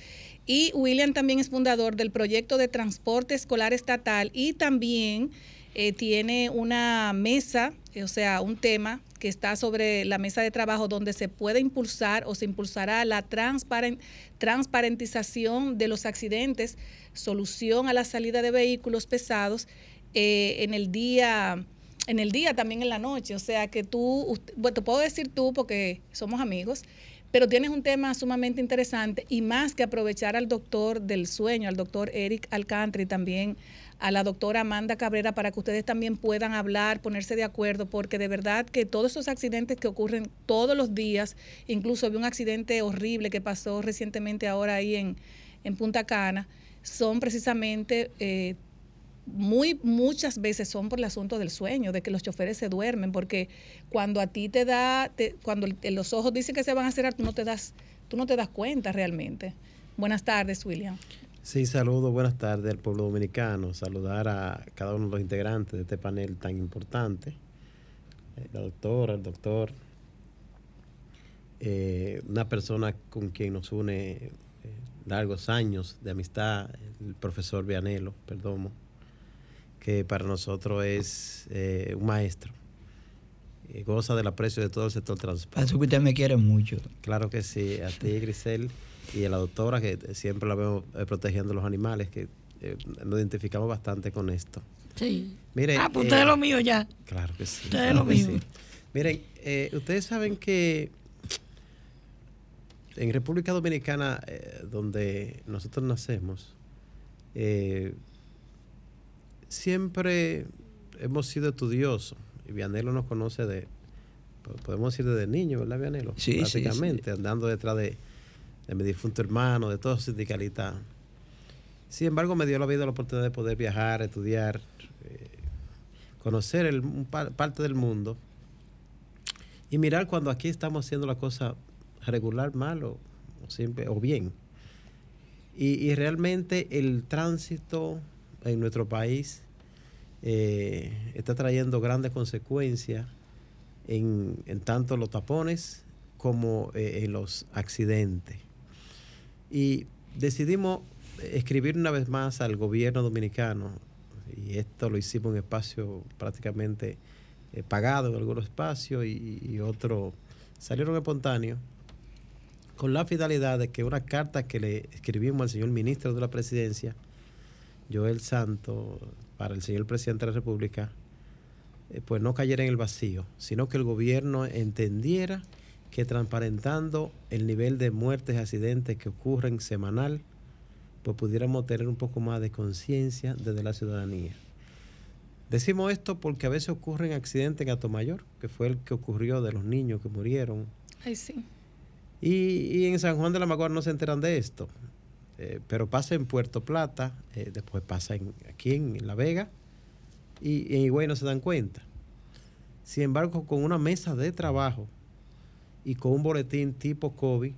Y William también es fundador del proyecto de transporte escolar estatal y también eh, tiene una mesa, eh, o sea, un tema que está sobre la mesa de trabajo donde se puede impulsar o se impulsará la transparen- transparentización de los accidentes, solución a la salida de vehículos pesados eh, en el día en el día también en la noche, o sea que tú, ust- bueno, te puedo decir tú porque somos amigos, pero tienes un tema sumamente interesante y más que aprovechar al doctor del sueño, al doctor Eric Alcántara y también a la doctora Amanda Cabrera para que ustedes también puedan hablar, ponerse de acuerdo, porque de verdad que todos esos accidentes que ocurren todos los días, incluso vi un accidente horrible que pasó recientemente ahora ahí en, en Punta Cana, son precisamente eh, muy muchas veces son por el asunto del sueño, de que los choferes se duermen, porque cuando a ti te da, te- cuando los ojos dicen que se van a cerrar, tú no te das, tú no te das cuenta realmente. Buenas tardes, William. Sí, saludos, buenas tardes al pueblo dominicano. Saludar a cada uno de los integrantes de este panel tan importante. La doctora, el doctor, eh, una persona con quien nos une eh, largos años de amistad, el profesor Vianelo, Perdomo, que para nosotros es eh, un maestro. Goza del aprecio de todo el sector transporte. Eso que usted me quiere mucho. Claro que sí, a ti Grisel y a la doctora que siempre la vemos eh, protegiendo los animales, que eh, nos identificamos bastante con esto. Sí. Mire, ah, pues eh, usted es lo mío ya. Claro que sí. Usted es claro lo mío. sí. Miren, eh, ustedes saben que en República Dominicana, eh, donde nosotros nacemos, eh, siempre hemos sido estudiosos. Y Vianelo nos conoce de, po- podemos decir desde niño, ¿verdad, Vianelo? Sí, sí, sí. Prácticamente, andando detrás de, de mi difunto hermano, de todos los sindicalistas. Sin embargo, me dio la vida la oportunidad de poder viajar, estudiar, eh, conocer el, parte del mundo y mirar cuando aquí estamos haciendo la cosa regular, mal o, o siempre, o bien. Y, y realmente el tránsito en nuestro país eh, está trayendo grandes consecuencias en, en tanto los tapones como eh, en los accidentes. Y decidimos escribir una vez más al gobierno dominicano, y esto lo hicimos en espacio prácticamente eh, pagado en algunos espacios y, otros salieron espontáneos, con la finalidad de que una carta que le escribimos al señor ministro de la presidencia, Joel Santo, para el señor presidente de la República, eh, pues no cayera en el vacío, sino que el gobierno entendiera que transparentando el nivel de muertes y accidentes que ocurren semanal, pues pudiéramos tener un poco más de conciencia desde la ciudadanía. Decimos esto porque a veces ocurren accidentes en Atomayor, que fue el que ocurrió de los niños que murieron. Ay, sí. Y, y en San Juan de la Maguara no se enteran de esto. Eh, pero pasa en Puerto Plata, eh, después pasa en- aquí en, La Vega, y, y en Higüey no se dan cuenta. Sin embargo, con una mesa de trabajo y con un boletín tipo COVID,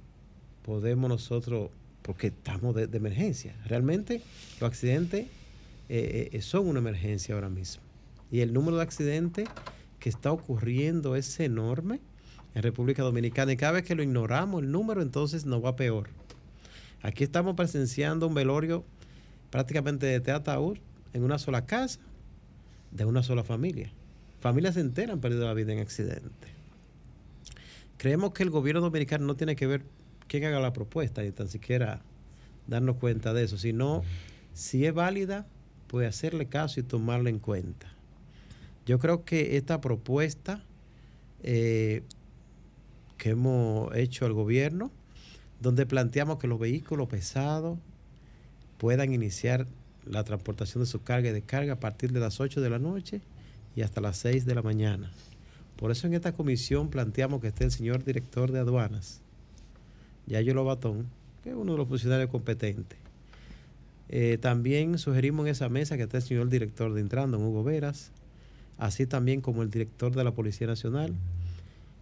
podemos nosotros, porque estamos de, emergencia, realmente los accidentes eh, eh, son una emergencia ahora mismo. Y el número de accidentes que está ocurriendo es enorme en República Dominicana y cada vez que lo ignoramos el número entonces nos va peor. Aquí estamos presenciando un velorio prácticamente de teataúd en una sola casa, de una sola familia. Familias enteras han perdido la vida en accidentes. Creemos que el gobierno dominicano no tiene que ver quién haga la propuesta, ni tan siquiera darnos cuenta de eso, sino si es válida, pues hacerle caso y tomarla en cuenta. Yo creo que esta propuesta eh, que hemos hecho al gobierno, donde planteamos que los vehículos pesados puedan iniciar la transportación de su carga y descarga a partir de las 8 de la noche y hasta las 6 de la mañana. Por eso en esta comisión planteamos que esté el señor director de aduanas, Yayo Lobatón, que es uno de los funcionarios competentes. Eh, también sugerimos en esa mesa que esté el señor director de Intrando, Hugo Veras, así también como el director de la Policía Nacional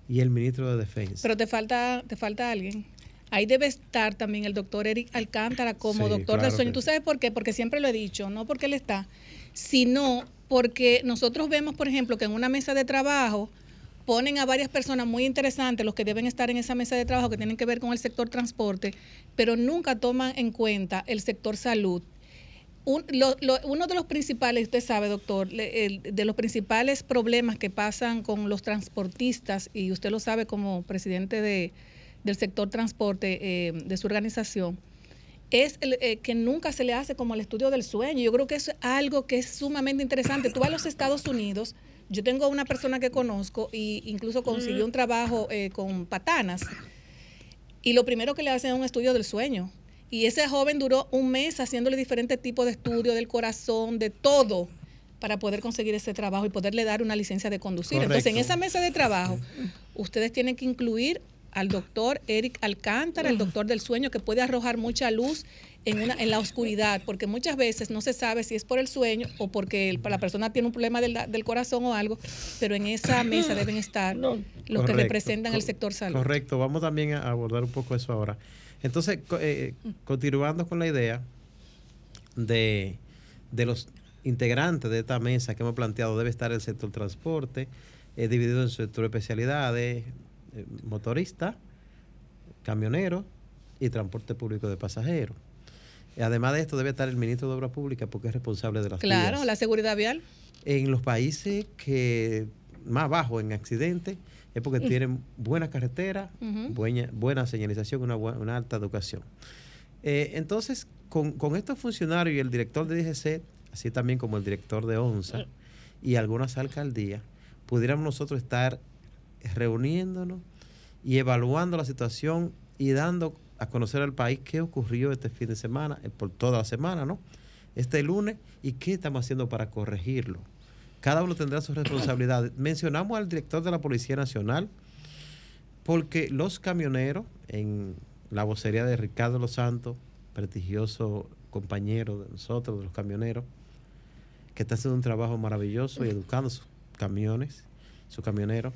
y el ministro de Defensa. Pero te falta, te falta alguien. Ahí debe estar también el doctor Eric Alcántara como Sí, doctor claro del sueño. ¿Tú sabes por qué? Porque siempre lo he dicho, no porque él está, sino porque nosotros vemos, por ejemplo, que en una mesa de trabajo ponen a varias personas muy interesantes, los que deben estar en esa mesa de trabajo que tienen que ver con el sector transporte, pero nunca toman en cuenta el sector salud. Uno de los principales, usted sabe, doctor, el- de los principales problemas que pasan con los transportistas, y usted lo sabe como presidente de, del sector transporte eh, de su organización, es el, eh, que nunca se le hace como el estudio del sueño. Yo creo que es algo que es sumamente interesante. Tú vas a los Estados Unidos, yo tengo una persona que conozco e incluso consiguió un trabajo eh, con patanas y lo primero que le hacen es un estudio del sueño. Y ese joven duró un mes haciéndole diferentes tipos de estudios del corazón, de todo, para poder conseguir ese trabajo y poderle dar una licencia de conducir. Entonces, en esa mesa de trabajo, ustedes tienen que incluir al doctor Eric Alcántara, el doctor del sueño, que puede arrojar mucha luz en, una, en la oscuridad, porque muchas veces no se sabe si es por el sueño o porque el- la persona tiene un problema del, del corazón o algo, pero en esa mesa deben estar los que representan el sector salud. Correcto, vamos también a abordar un poco eso ahora. Entonces, eh, continuando con la idea de, de los integrantes de esta mesa que hemos planteado, debe estar el sector transporte, eh, dividido en sector de especialidades, eh, motorista, camionero y transporte público de pasajeros. Eh, Además de esto, debe estar el ministro de Obras Públicas porque es responsable de las Claro, vías la seguridad vial. en los países que más bajo en accidentes es porque Mm. tienen buena carretera, Ujú. buena, buena señalización, una, una alta educación. Eh, entonces, con, con estos funcionarios y el director de DGC, así también como el director de ONSA y algunas alcaldías, pudiéramos nosotros estar reuniéndonos y evaluando la situación y dando a conocer al país qué ocurrió este fin de semana, eh, por toda la semana, ¿no? Este lunes y qué estamos haciendo para corregirlo. Cada uno tendrá su responsabilidad. [clears throat] Mencionamos al director de la Policía Nacional porque los camioneros, en la vocería de Ricardo Los Santos, prestigioso compañero de nosotros, de los camioneros, que está haciendo un trabajo maravilloso y educando sus camiones, sus camioneros,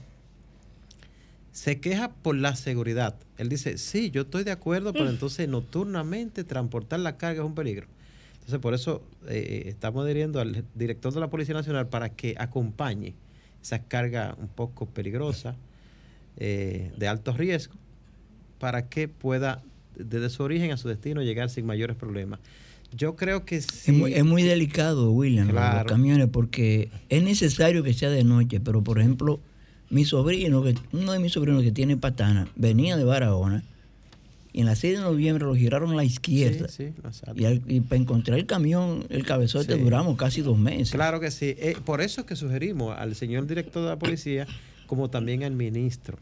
se queja por la seguridad. Él dice, sí, yo estoy de acuerdo, pero entonces nocturnamente transportar la carga es un peligro. Entonces, por eso eh, estamos adhiriendo al director de la Policía Nacional para que acompañe esa carga un poco peligrosa, eh, de alto riesgo, para que pueda, desde su origen a su destino, llegar sin mayores problemas. Yo creo que sí. Es muy, es muy delicado, William, Claro. los camiones, porque es necesario que sea de noche, pero por ejemplo, mi sobrino, que, uno de mis sobrinos que tiene patana, venía de Barahona y en la 6 de noviembre lo giraron a la izquierda. Sí, sí, y, al- y para encontrar el camión, el cabezote, Sí. duramos casi dos meses. Claro que sí. Eh, por eso es que sugerimos al señor director de la policía como también al ministro.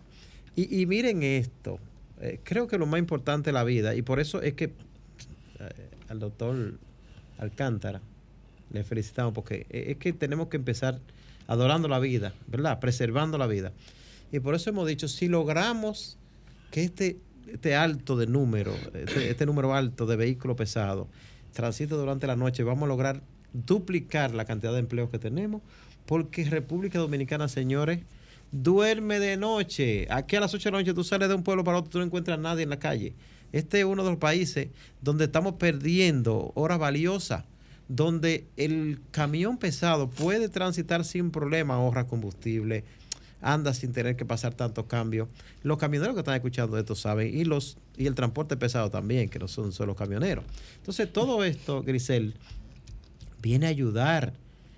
Y, y miren esto, eh, creo que lo más importante de la vida, y por eso es que eh, al doctor Alcántara le felicitamos, porque es que tenemos que empezar adorando la vida, ¿verdad? Preservando la vida. Y por eso hemos dicho, si logramos que este, este alto de número, este, este número alto de vehículos pesados, transite durante la noche, vamos a lograr duplicar la cantidad de empleos que tenemos, porque República Dominicana, señores, duerme de noche. Aquí a las 8 de la noche tú sales de un pueblo para otro, tú no encuentras a nadie en la calle. Este es uno de los países donde estamos perdiendo horas valiosas, donde el camión pesado puede transitar sin problema, ahorra combustible, anda sin tener que pasar tantos cambios. Los camioneros que están escuchando esto saben, y los y el transporte pesado también, que no son solo camioneros. Entonces, todo esto, Grisel, viene a ayudar,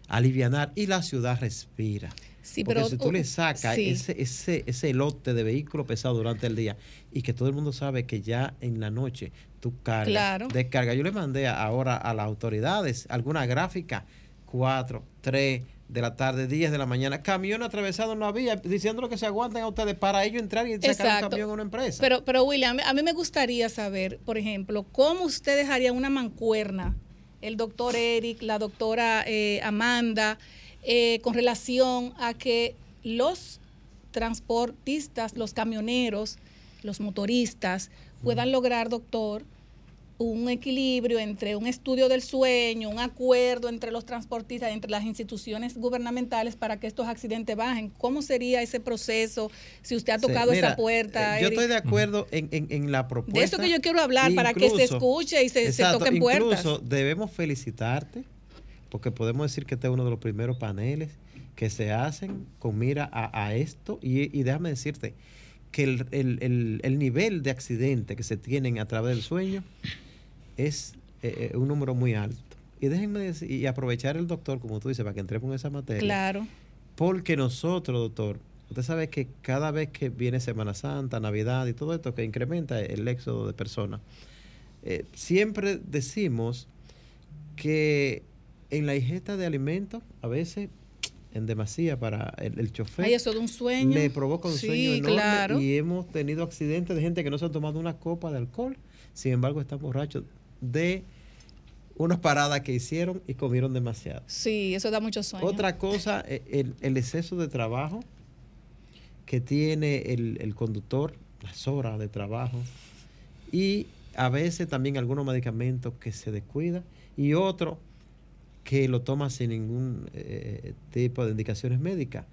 a aliviar, y la ciudad respira. Sí, Porque pero, si tú le sacas sí. ese, ese, ese lote de vehículo pesado durante el día y que todo el mundo sabe que ya en la noche tú cargas, Claro. descargas. Yo le mandé ahora a las autoridades alguna gráfica, 4, 3 de la tarde, 10 de la mañana, camión atravesado en la vía, diciendo que se aguanten a ustedes para ellos entrar y sacar un camión a una empresa. Pero, pero William, a mí me gustaría saber, por ejemplo, cómo ustedes harían una mancuerna, el doctor Eric, la doctora eh, Amanda, eh, con relación a que los transportistas, los camioneros, los motoristas puedan lograr, doctor, un equilibrio entre un estudio del sueño, un acuerdo entre los transportistas, entre las instituciones gubernamentales para que estos accidentes bajen. ¿Cómo sería ese proceso si usted ha Sí, tocado mira, esa puerta? eh, Yo estoy de acuerdo en, en- en la propuesta. De eso que yo quiero hablar, para que se escuche y se- se toquen puertas. Incluso debemos felicitarte, porque podemos decir que este es uno de los primeros paneles que se hacen con mira a, a esto. Y, y déjame decirte que el, el- el- el nivel de accidentes que se tienen a través del sueño es eh, eh, un número muy alto. Y déjenme decir, y aprovechar el doctor, como tú dices, para que entremos en esa materia. Claro. Porque nosotros, doctor, usted sabe que cada vez que viene Semana Santa, Navidad y todo esto que incrementa el éxodo de personas, eh, siempre decimos que en la ingesta de alimentos, a veces en demasía para el, el chofer, Ay, eso de un sueño. le provoca un Sí, sueño enorme claro. y hemos tenido accidentes de gente que no se ha tomado una copa de alcohol, sin embargo están borrachos de unas paradas que hicieron y comieron demasiado. Sí, eso da mucho sueño. Otra cosa, eh, el, el exceso de trabajo que tiene el, el conductor, las horas de trabajo y a veces también algunos medicamentos que se descuida y otro que lo toma sin ningún eh, tipo de indicaciones médicas.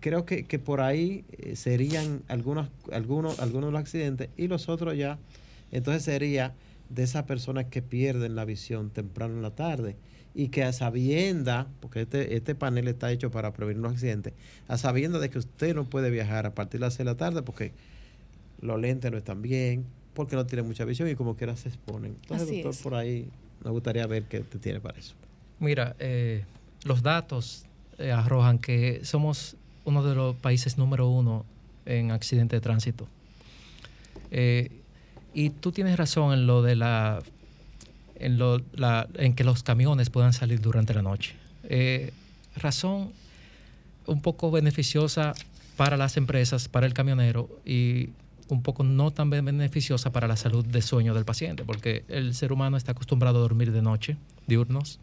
Creo que, que por ahí eh, serían algunos, algunos, algunos de los accidentes y los otros ya, entonces sería de esas personas que pierden la visión temprano en la tarde y que a sabienda, porque este, este panel está hecho para prevenir los accidentes, a sabienda de que usted no puede viajar a partir de las 6 de la tarde porque los lentes no están bien, porque no tiene mucha visión y como quiera se exponen. Entonces, Así doctor, es. por ahí me gustaría ver qué te tiene para eso. Mira, eh, los datos eh, arrojan que somos uno de los países número uno en accidentes de tránsito. Eh, y tú tienes razón en lo de la en, lo, en que los camiones puedan salir durante la noche. Eh, razón un poco beneficiosa para las empresas, para el camionero y un poco no tan ben- beneficiosa para la salud de sueño del paciente, porque el ser humano está acostumbrado a dormir de noche, diurnos.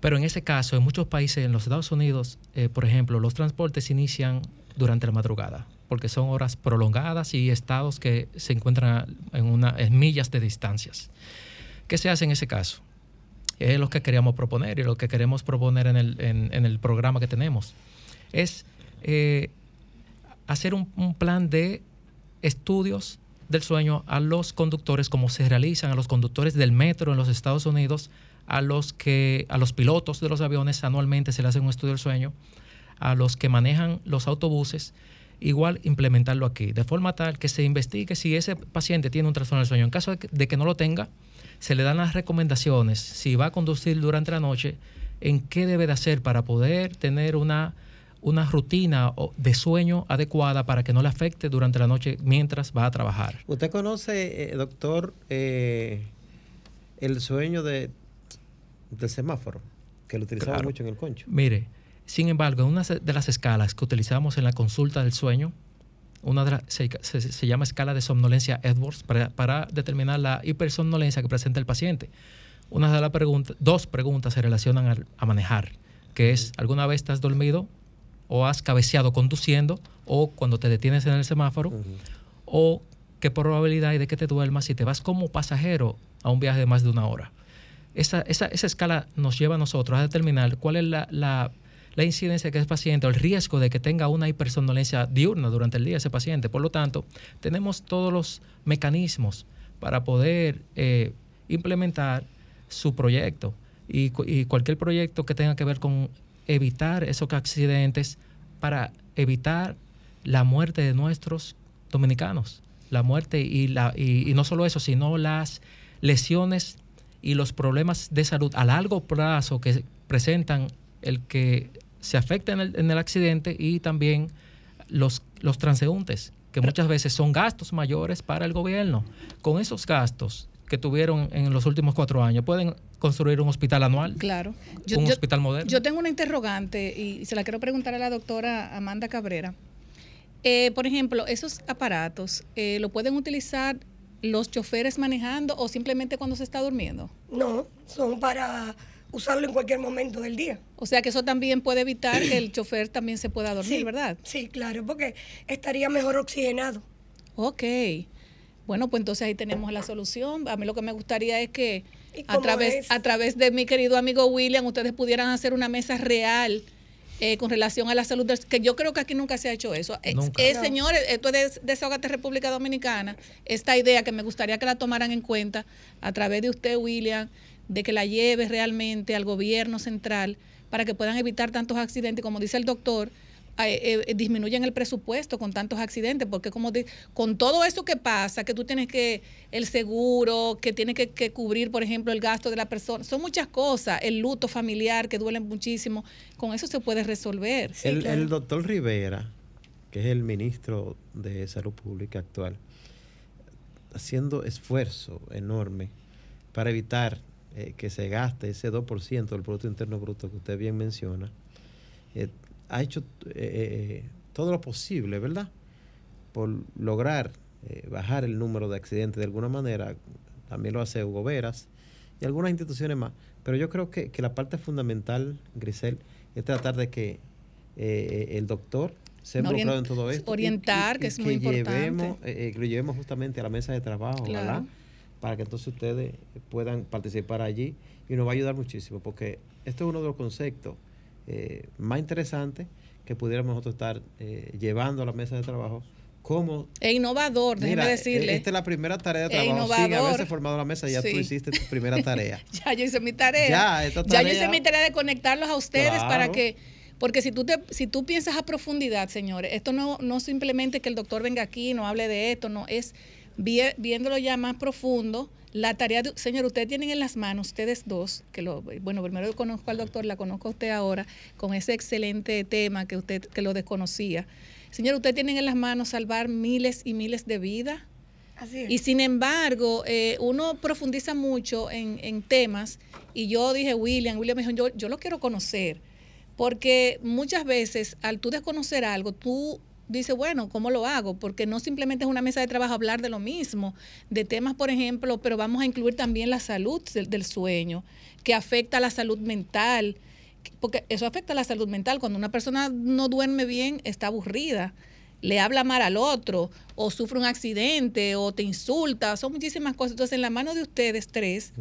Pero en ese caso, en muchos países, en los Estados Unidos, eh, por ejemplo, los transportes inician durante la madrugada, porque son horas prolongadas y estados que se encuentran en, una, millas de distancias. ¿Qué se hace en ese caso? Es lo que queríamos proponer y lo que queremos proponer en el, en el programa que tenemos. Es eh, hacer un, un plan de estudios del sueño a los conductores, como se realizan a los conductores del metro en los Estados Unidos, a los que a los pilotos de los aviones anualmente se le hace un estudio del sueño, a los que manejan los autobuses, igual implementarlo aquí, de forma tal que se investigue si ese paciente tiene un trastorno del sueño. En caso de que, no lo tenga, se le dan las recomendaciones, si va a conducir durante la noche, en qué debe de hacer para poder tener una, una rutina de sueño adecuada para que no le afecte durante la noche mientras va a trabajar. ¿Usted conoce, eh, doctor, eh, el sueño de, del semáforo? Que lo utilizaba Claro. mucho en el concho. Mire, sin embargo, en una de las escalas que utilizamos en la consulta del sueño, una de las- se, se- se llama escala de somnolencia Edwards para, para determinar la hipersomnolencia que presenta el paciente. Una de las preguntas, dos preguntas se relacionan al- a manejar, que es, ¿alguna vez estás dormido o has cabeceado conduciendo o cuando te detienes en el semáforo? ¿O qué probabilidad hay de que te duermas si te vas como pasajero a un viaje de más de una hora? Esa, esa, esa escala nos lleva a nosotros a determinar cuál es la, la, la incidencia que ese paciente el riesgo de que tenga una hipersomnolencia diurna durante el día ese paciente. Por lo tanto, tenemos todos los mecanismos para poder eh, implementar su proyecto y, y cualquier proyecto que tenga que ver con evitar esos accidentes para evitar la muerte de nuestros dominicanos. La muerte y, la, y no solo eso, sino las lesiones y los problemas de salud a largo plazo que presentan el que se afecta en el, en el accidente y también los, los transeúntes, que muchas veces son gastos mayores para el gobierno. Con esos gastos que tuvieron en los últimos cuatro años, pueden construir un hospital anual. Claro. un hospital moderno. Yo tengo una interrogante y se la quiero preguntar a la doctora Amanda Cabrera. Eh, por ejemplo, esos aparatos, eh, ¿lo pueden utilizar los choferes manejando o simplemente cuando se está durmiendo? No, son para usarlo en cualquier momento del día. O sea que eso también puede evitar que el [clears throat] chofer también se pueda dormir, Sí, ¿verdad? Sí, claro, porque estaría mejor oxigenado. Ok. Bueno, pues entonces ahí tenemos la solución. A mí lo que me gustaría es que ¿Y a través, es? a través de mi querido amigo William, ustedes pudieran hacer una mesa real eh, con relación a la salud, del- que yo creo que aquí nunca se ha hecho eso. Eh, Nunca. eh, No. Señores, esto es de Desahogate República Dominicana, esta idea que me gustaría que la tomaran en cuenta a través de usted, William, de que la lleve realmente al gobierno central para que puedan evitar tantos accidentes, como dice el doctor, eh, eh, disminuyen el presupuesto con tantos accidentes, porque como di- con todo eso que pasa, que tú tienes que, el seguro, que tienes que, que cubrir, por ejemplo, el gasto de la persona, son muchas cosas, el luto familiar que duele muchísimo, con eso se puede resolver. el, el doctor Rivera, que es el ministro de Salud Pública actual, haciendo esfuerzo enorme para evitar eh, que se gaste ese 2% del Producto Interno Bruto que usted bien menciona, eh, ha hecho eh, eh, todo lo posible, ¿verdad? Por lograr eh, bajar el número de accidentes de alguna manera. También lo hace Hugo Veras y algunas instituciones más. Pero yo creo que, que la parte fundamental, Grisel, es tratar de que eh, el doctor sea Orient- involucrado en todo esto. orientar, y- que es muy importante. Llevemos, eh, que lo llevemos justamente a la mesa de trabajo, Claro. para que entonces ustedes puedan participar allí y nos va a ayudar muchísimo, porque esto es uno de los conceptos eh, más interesantes que pudiéramos nosotros estar eh, llevando a la mesa de trabajo. Como E innovador, déjeme Mira, decirle. esta es la primera tarea de E trabajo. Sin innovador. haberse formado la mesa, ya tú Sí. hiciste tu primera [laughs] tarea. Ya yo hice mi tarea. Ya, esta Ya yo hice mi tarea de conectarlos a ustedes Claro. para que, porque si tú te, si tú piensas a profundidad, señores, esto no, no simplemente que el doctor venga aquí y no hable de esto, no, es viéndolo ya más profundo. La tarea, de, señor, ustedes tienen en las manos, ustedes dos, que lo, bueno, primero yo conozco al doctor, la conozco a usted ahora, con ese excelente tema que usted, que lo desconocía. Señor, ustedes tienen en las manos salvar miles y miles de vidas. Así es. Y sin embargo, eh, uno profundiza mucho en, en temas y yo dije, William, William me dijo, yo, yo lo quiero conocer, porque muchas veces al tú desconocer algo, tú dices, bueno, ¿cómo lo hago? Porque no simplemente es una mesa de trabajo hablar de lo mismo, de temas, por ejemplo, pero vamos a incluir también la salud del, del sueño, que afecta a la salud mental, porque eso afecta a la salud mental. Cuando una persona no duerme bien, está aburrida, le habla mal al otro, o sufre un accidente, o te insulta, son muchísimas cosas. Entonces, en la mano de ustedes tres,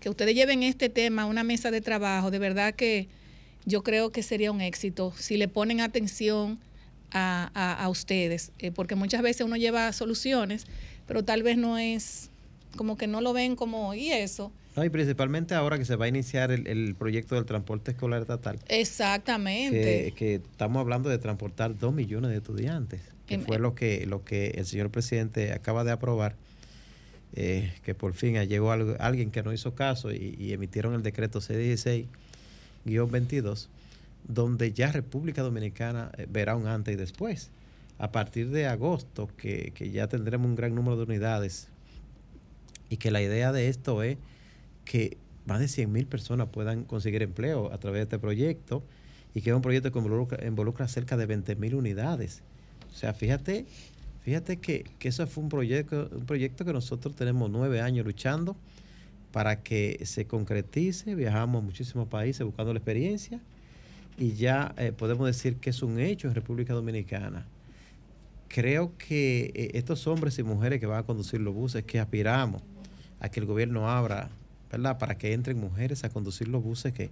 que ustedes lleven este tema a una mesa de trabajo, de verdad que yo creo que sería un éxito si le ponen atención a, a- a ustedes, eh, porque muchas veces uno lleva soluciones, pero tal vez no es como que no lo ven como, ¿y eso? No, y principalmente ahora que se va a iniciar el, el proyecto del transporte escolar estatal. Exactamente. que, que estamos hablando de transportar dos millones de estudiantes, que fue lo que, lo que el señor presidente acaba de aprobar, eh, que por fin llegó algo- alguien que no hizo caso y, y emitieron el decreto C16-22, donde ya República Dominicana eh, verá un antes y después. A partir de agosto, que, que ya tendremos un gran número de unidades y que la idea de esto es que más de 100 mil personas puedan conseguir empleo a través de este proyecto y que es un proyecto que involucra, involucra cerca de 20 mil unidades. O sea, fíjate, fíjate que, que eso fue un proyecto, un proyecto que nosotros tenemos nueve años luchando para que se concretice. Viajamos a muchísimos países buscando la experiencia y ya eh, podemos decir que es un hecho en República Dominicana. Creo que eh, estos hombres y mujeres que van a conducir los buses, que aspiramos a que el gobierno abra, ¿verdad? Para que entren mujeres a conducir los buses, que,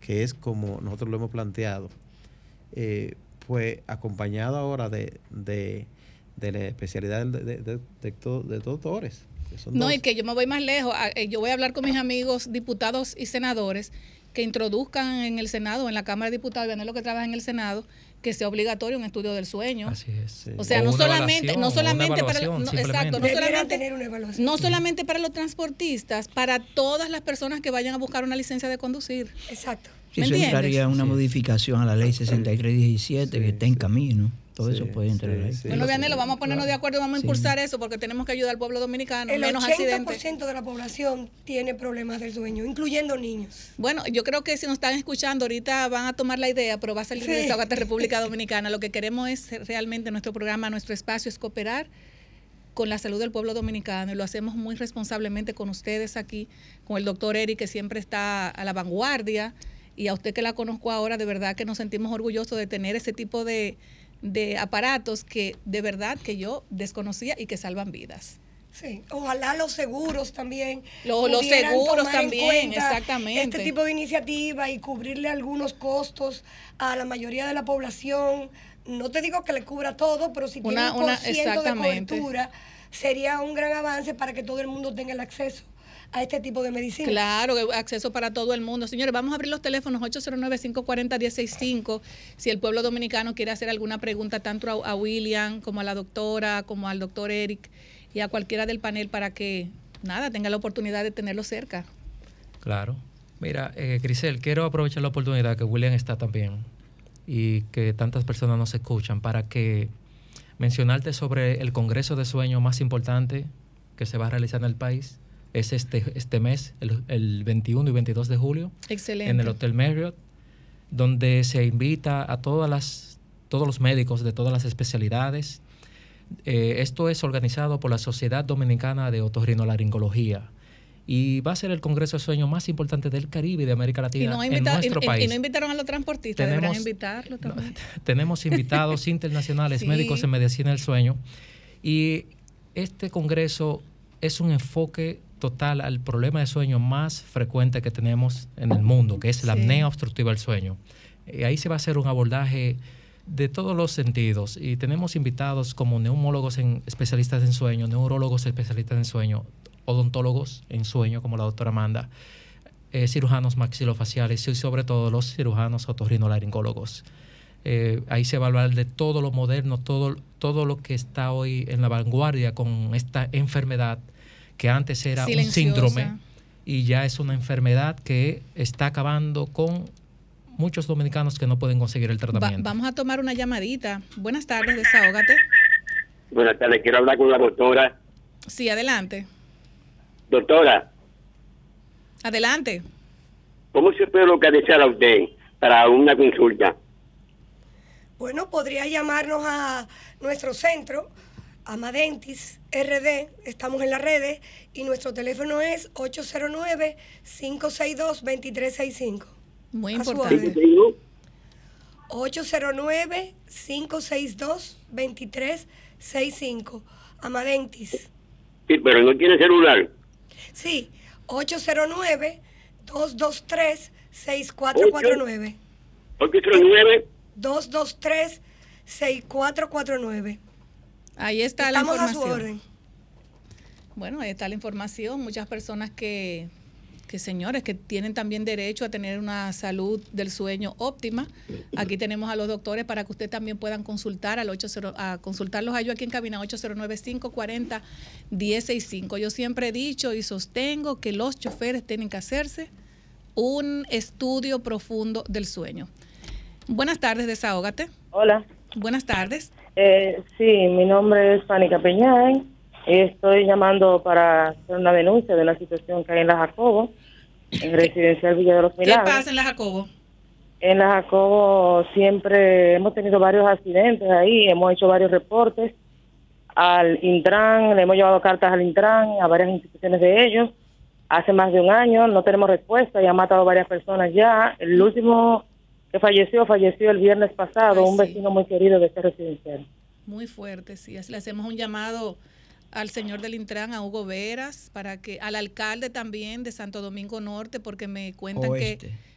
que es como nosotros lo hemos planteado. Eh, pues acompañado ahora de, de, de la especialidad de, de, de- de to- de doctores. No, y que yo me voy más lejos. Ah, eh, Yo voy a hablar con mis amigos diputados y senadores que introduzcan en el Senado, en la Cámara de Diputados, y lo que trabaja en el Senado, que sea obligatorio un estudio del sueño. Así es. O sea, O no solamente, no solamente para no, exacto, solamente, tener una evaluación. no solamente para los transportistas, para todas las personas que vayan a buscar una licencia de conducir. Exacto. Sí, ¿Me eso entiendes? entraría una modificación a la ley 6317 que está en camino. Todo eso puede entrar ahí. Bueno, Vianelo, vamos a ponernos de acuerdo, vamos a Sí. impulsar eso porque tenemos que ayudar al pueblo dominicano, El menos 80% accidentes. de la población tiene problemas del sueño, incluyendo niños. Bueno, yo creo que si nos están escuchando ahorita van a tomar la idea, pero va a salir Sí. de Desahogate República Dominicana. Lo que queremos es realmente nuestro programa, nuestro espacio es cooperar con la salud del pueblo dominicano y lo hacemos muy responsablemente con ustedes aquí, con el doctor Eric que siempre está a la vanguardia y a usted que la conozco ahora, de verdad que nos sentimos orgullosos de tener ese tipo de, de aparatos que de verdad que yo desconocía y que salvan vidas. Sí, ojalá los seguros también. Lo- los seguros también, cuenta exactamente. Este tipo de iniciativa y cubrirle algunos costos a la mayoría de la población. No te digo que le cubra todo, pero si tiene Una- un por ciento de cobertura, sería un gran avance para que todo el mundo tenga el acceso a este tipo de medicina. Claro, que acceso para todo el mundo. Señores, vamos a abrir los teléfonos 809-540-1065. Si el pueblo dominicano quiere hacer alguna pregunta tanto a, a William como a la doctora, como al doctor Eric y a cualquiera del panel para que, nada, tenga la oportunidad de tenerlo cerca. Claro. Mira, eh, Grisel, quiero aprovechar la oportunidad que William está también y que tantas personas nos escuchan para que mencionarte sobre el Congreso de Sueño más importante que se va a realizar en el país. Es este, este mes, el, el 21 y 22 de julio, Excelente. en el Hotel Marriott, donde se invita a todas las, todos los médicos de todas las especialidades. Eh, esto es organizado por la Sociedad Dominicana de Otorrinolaringología y va a ser el Congreso de Sueño más importante del Caribe y de América Y Latina no, ha en nuestro y- y- país. y no invitaron a los transportistas, deberán Tenemos- invitarlo también. [laughs] Tenemos invitados [laughs] internacionales, Sí. médicos en medicina del sueño. Y este congreso es un enfoque total al problema de sueño más frecuente que tenemos en el mundo, que es la Sí. apnea obstructiva del sueño. Y ahí se va a hacer un abordaje de todos los sentidos. Y tenemos invitados como neumólogos en, especialistas en sueño, neurólogos especialistas en sueño, odontólogos en sueño, como la doctora Amanda, eh, cirujanos maxilofaciales y sobre todo los cirujanos otorrinolaringólogos. Eh, ahí se va a hablar de todo lo moderno, todo, todo lo que está hoy en la vanguardia con esta enfermedad que antes era un síndrome y ya es una enfermedad que está acabando con muchos dominicanos que no pueden conseguir el Va- tratamiento. vamos a tomar una llamadita. Buenas tardes, desahógate. Buenas tardes, quiero hablar con la doctora. Sí, adelante. Doctora, Adelante. ¿cómo se puede localizar a usted para una consulta? Bueno, podría llamarnos a nuestro centro, Amadentis RD, estamos en las redes y nuestro teléfono es 809-562-2365. Muy importante. orden. 809-562-2365. Amadentis. Sí, pero no tiene celular. Sí, 809-223-6449. 809 223-6449. Ahí está Estamos la a su información. orden. Bueno, ahí está la información. Muchas personas que, que, señores, que tienen también derecho a tener una salud del sueño óptima. Aquí tenemos a los doctores para que usted también puedan consultar al 80, a consultarlos a ellos aquí en cabina 809-540-165. Yo siempre he dicho y sostengo que los choferes tienen que hacerse un estudio profundo del sueño. Buenas tardes, desahógate. Hola. Buenas tardes. Eh, sí, mi nombre es Fanny Capeñán. Estoy llamando para hacer una denuncia de una situación que hay en la Jacobo, en Residencial Villa de los ¿Qué Milagros. pasa en la Jacobo? En la Jacobo siempre hemos tenido varios accidentes ahí, hemos hecho varios reportes al Intran, le hemos llevado cartas al Intran, a varias instituciones de ellos. Hace más de un año no tenemos respuesta y han matado varias personas ya. El último que falleció, falleció el viernes pasado, Ay, un sí. vecino muy querido de este residencial. Muy fuerte, sí. Así Le hacemos un llamado al señor del Intran, a Hugo Veras, para que al alcalde también de Santo Domingo Norte, porque me cuentan Oeste. que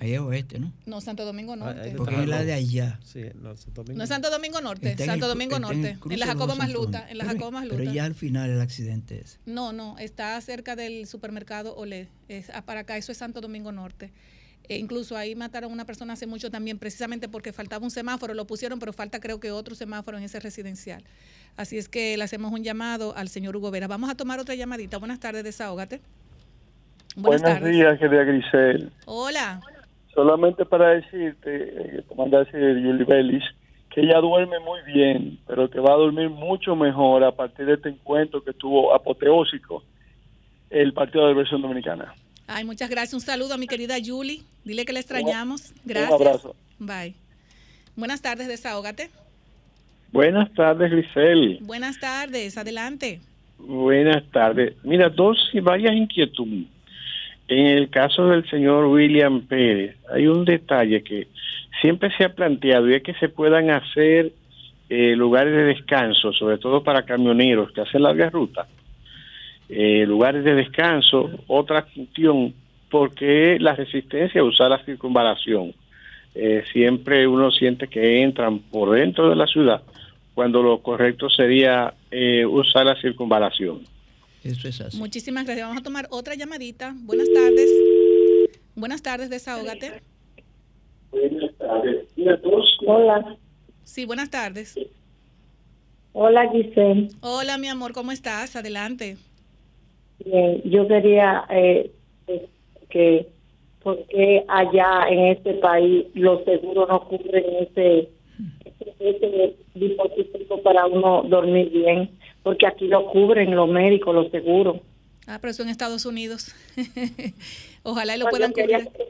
Ahí es oeste, ¿no? no Santo Domingo Norte. Porque es la de allá. Sí, no, Santo Domingo. No es Santo Domingo Norte, Está en Santo el Domingo en Norte, cruce en la de Jacobo los más Santos. Luta, en la Pero- Jacobo más Pero ya al final el accidente es. No, no, está cerca del supermercado Olé. Es, ah, para acá, eso es Santo Domingo Norte. E incluso ahí mataron a una persona hace mucho también, precisamente porque faltaba un semáforo, lo pusieron, pero falta creo que otro semáforo en ese residencial. Así es que le hacemos un llamado al señor Hugo Vera. Vamos a tomar otra llamadita. Buenas tardes, desahógate. Buenas Buenos tardes. días, querida Grisel. Hola. Solamente para decirte, eh, te manda a decir Julie Bellis, que ella duerme muy bien, pero que va a dormir mucho mejor a partir de este encuentro que tuvo apoteósico el Partido de la Versión Dominicana. Ay, muchas gracias. Un saludo a mi querida Julie. Dile que le extrañamos. Gracias. Un abrazo. Bye. Buenas tardes, desahógate. Buenas tardes, Grisel. Buenas tardes, adelante. Buenas tardes. Mira, dos y varias inquietudes. En el caso del señor William Pérez, hay un detalle que siempre se ha planteado y es que se puedan hacer eh, lugares de descanso, sobre todo para camioneros que hacen largas rutas, eh, lugares de descanso, otra cuestión, porque la resistencia a usar la circunvalación. Eh, siempre uno siente que entran por dentro de la ciudad, cuando lo correcto sería eh, usar la circunvalación. Eso es así. Muchísimas gracias. Vamos a tomar otra llamadita. Buenas tardes. Buenas tardes, desahógate. Hola, Sí, buenas tardes. hola Giselle. Hola, mi amor, ¿cómo estás? Adelante. Bien, yo quería eh, eh, que, porque allá en este país los seguros no cubren ese, ese, dispositivo para uno dormir bien, porque aquí lo cubren los médicos, los seguros. Ah, pero eso en Estados Unidos. [laughs] Ojalá y lo Pues puedan yo quería cubrir.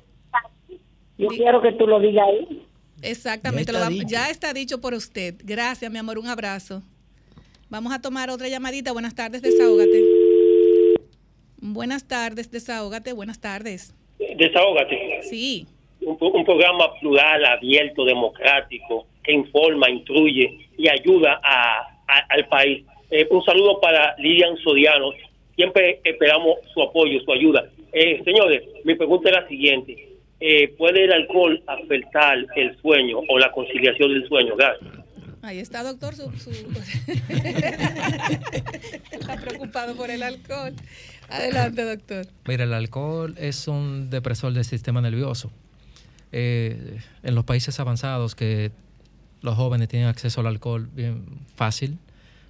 Yo quiero que tú lo digas ahí. Exactamente, Ya lo está ya está dicho por usted. Gracias, mi amor, un abrazo. Vamos a tomar otra llamadita. Buenas tardes, desahógate. Buenas tardes, desahógate. Buenas tardes. Desahógate. Sí. Un, un programa plural, abierto, democrático, que informa, instruye y ayuda a, a- al país. Eh, un saludo para Lilian Sodiano. Siempre esperamos su apoyo, su ayuda. Eh, señores, mi pregunta es la siguiente. Eh, ¿Puede el alcohol afectar el sueño o la conciliación del sueño? Gracias. Ahí está, doctor. Su, su- [laughs] [laughs] está preocupado por el alcohol. Adelante, doctor. Mira, el alcohol es un depresor del sistema nervioso. Eh, en los países avanzados que los jóvenes tienen acceso al alcohol bien fácil,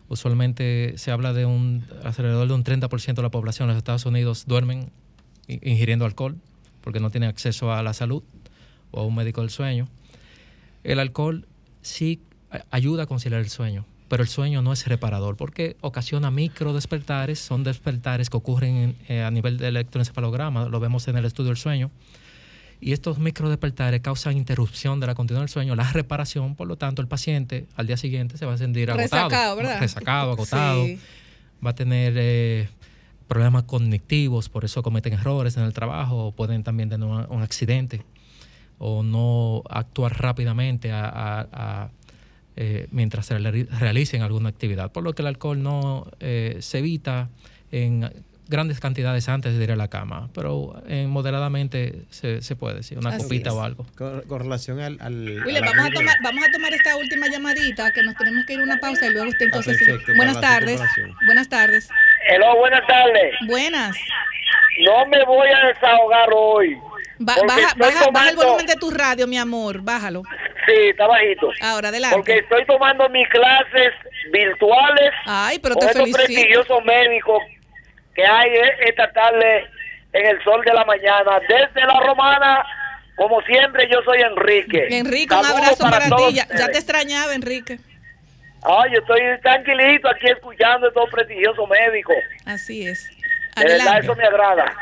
usualmente se habla de un alrededor de un 30% de la población en los Estados Unidos duermen ingiriendo alcohol porque no tienen acceso a la salud o a un médico del sueño. El alcohol sí ayuda a conciliar el sueño, pero el sueño no es reparador porque ocasiona micro despertares, son despertares que ocurren en- eh, a nivel de electroencefalograma, lo vemos en el estudio del sueño. Y estos micro despertares causan interrupción de la continuidad del sueño, la reparación, por lo tanto el paciente al día siguiente se va a sentir agotado, Resacado, ¿verdad? resacado, agotado, Sí. va a tener eh, problemas cognitivos, por eso cometen errores en el trabajo, o pueden también tener un, un accidente o no actuar rápidamente a- a- a, eh, mientras se reali- realicen alguna actividad. Por lo que el alcohol no eh, se evita en grandes cantidades antes de ir a la cama, pero eh, moderadamente se, se puede, sí, una Así copita es. o algo. Con, con relación al... al William, vamos a, tomar, vamos a tomar esta última llamadita, que nos tenemos que ir a una pausa y luego usted entonces... sigue. perfecto, Buenas tardes. Buenas tardes. Hello, buenas tardes. Buenas. No me voy a desahogar hoy. Ba- baja, baja- baja el volumen de tu radio, mi amor. Bájalo. Sí, está bajito. Ahora, adelante. Porque estoy tomando mis clases virtuales Ay, pero con te estos prestigiosos médicos que hay e- esta tarde en el sol de la mañana. Desde la romana, como siempre, yo soy Enrique. Enrique, un abrazo para, todos ti. Ya, te extrañaba, Enrique. Ay, yo estoy tranquilito aquí escuchando a estos prestigiosos médicos. Así es. De verdad, Adelante. eso me agrada.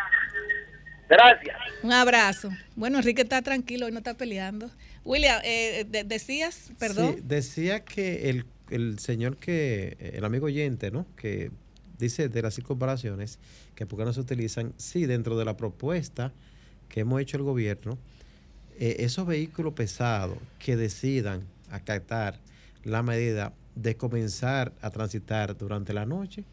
Gracias. Un abrazo. Bueno, Enrique está tranquilo y no está peleando. William, eh, de- decías, perdón. Sí, decía que el, el señor que, el amigo oyente, ¿no? Que dice de las circunvalaciones, que por qué no se utilizan, sí, dentro de la propuesta que hemos hecho el gobierno, eh, esos vehículos pesados que decidan acatar la medida de comenzar a transitar durante la noche,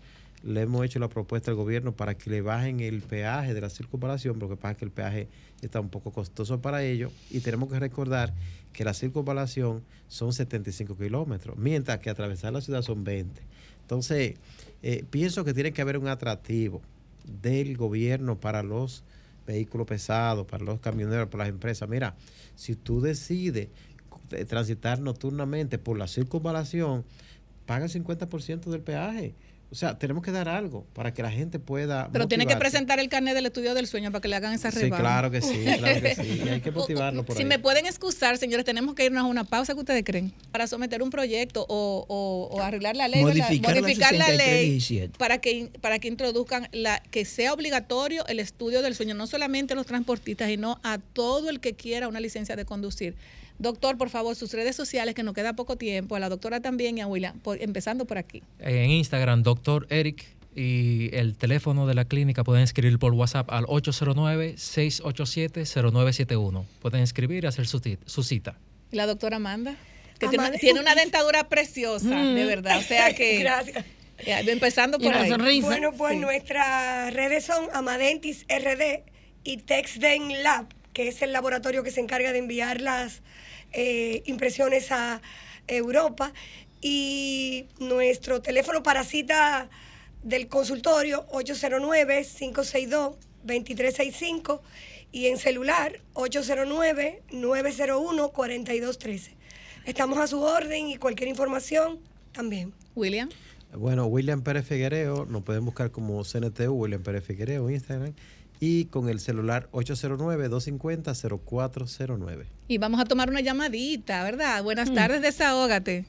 le hemos hecho la propuesta al gobierno para que le bajen el peaje de la circunvalación, porque pasa que el peaje está un poco costoso para ellos y tenemos que recordar que la circunvalación son 75 kilómetros, mientras que atravesar la ciudad son 20. Entonces, eh, pienso que tiene que haber un atractivo del gobierno para los vehículos pesados, para los camioneros, para las empresas. Mira, si tú decides eh, transitar nocturnamente por la circunvalación, paga el 50% del peaje. O sea, tenemos que dar algo para que la gente pueda. Pero tiene que motivarse. presentar el carnet del estudio del sueño para que le hagan esa Sí, rebaja. claro que sí, claro que sí. Y hay que [laughs] motivarlo por Si ahí. me pueden excusar, señores, tenemos que irnos a una pausa. ¿Qué ustedes creen? Para someter un proyecto o, o- o arreglar la ley. Modificar la modificar la, ley 6317. para que para que introduzcan la que sea obligatorio el estudio del sueño, no solamente a los transportistas, sino a todo el que quiera una licencia de conducir. Doctor, por favor, sus redes sociales, que nos queda poco tiempo, a la doctora también y a William, por- empezando por aquí. En Instagram, doctor Eric, y el teléfono de la clínica pueden escribir por WhatsApp al 809-687-0971. Pueden escribir y hacer su, cita. Y la doctora Amanda, que tiene, Amanda- tiene una dentadura preciosa, Mm. de verdad. O sea que [laughs] Gracias. Ya, Empezando por la ahí. sonrisa. Bueno, pues Sí. nuestras redes son Amadentis RD y Texden Lab, que es el laboratorio que se encarga de enviar las eh, impresiones a Europa. Y nuestro teléfono para cita del consultorio 809-562-2365 y en celular 809-901-4213. Estamos a su orden y cualquier información también. William. Bueno, William Pérez Figuereo, nos pueden buscar como CNTU, William Pérez Figuereo en Instagram, y con el celular 809-250-0409. Y vamos a tomar una llamadita, ¿verdad? Buenas Mm. tardes, desahógate.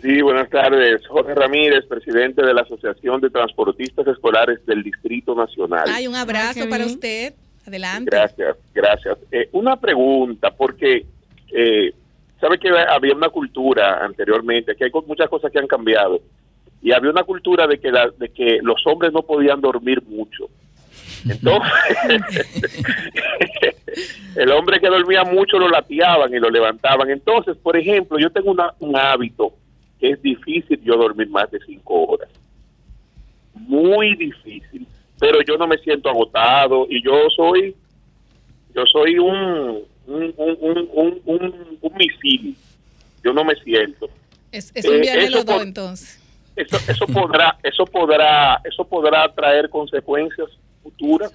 Sí, buenas tardes. Jorge Ramírez, presidente de la Asociación de Transportistas Escolares del Distrito Nacional. Hay un abrazo para usted. Adelante. Gracias, gracias. Eh, una pregunta, porque eh, sabe que había una cultura anteriormente, que hay muchas cosas que han cambiado, y había una cultura de que, la- de que los hombres no podían dormir mucho. Entonces, [laughs] el hombre que dormía mucho lo lateaban y lo levantaban. Entonces, por ejemplo, yo tengo una- un hábito que es difícil yo dormir más de cinco horas. Muy difícil. Pero yo no me siento agotado y yo soy, yo soy un, un, un, un, un, misil. Yo no me siento. Es, es un Eh, viaje los dos, entonces. Eso, eso podrá, eso podrá, eso podrá traer consecuencias futuras.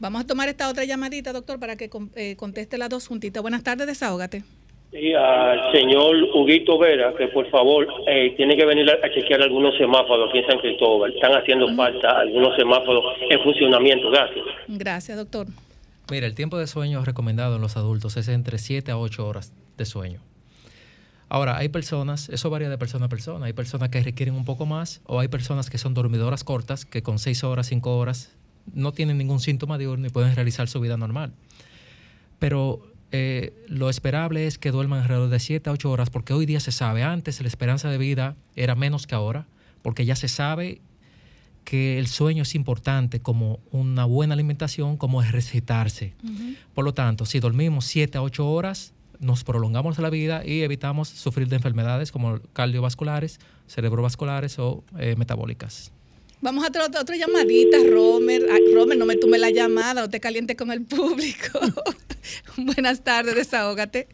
Vamos a tomar esta otra llamadita, doctor, para que eh, conteste las dos juntitas. Buenas tardes, desahógate. Y al señor Huguito Vera, que por favor eh, tiene que venir a, a chequear algunos semáforos aquí en San Cristóbal. Están haciendo falta algunos semáforos en funcionamiento. Gracias. Gracias, doctor. Mira, el tiempo de sueño recomendado en los adultos es entre 7 a 8 horas de sueño. Ahora, hay personas, eso varía de persona a persona, hay personas que requieren un poco más o hay personas que son dormidoras cortas que con 6 horas, 5 horas no tienen ningún síntoma diurno y pueden realizar su vida normal. Pero eh, lo esperable es que duerman alrededor de 7 a 8 horas porque hoy día se sabe, antes la esperanza de vida era menos que ahora, porque ya se sabe que el sueño es importante como una buena alimentación, como ejercitarse. Por lo tanto, si dormimos 7 a 8 horas, nos prolongamos la vida y evitamos sufrir de enfermedades como cardiovasculares, cerebrovasculares o eh, metabólicas. Vamos a otra, otra llamadita, Romer. Ay, Romer, no me tume la llamada, no te calientes con el público. [laughs] Buenas tardes, desahógate.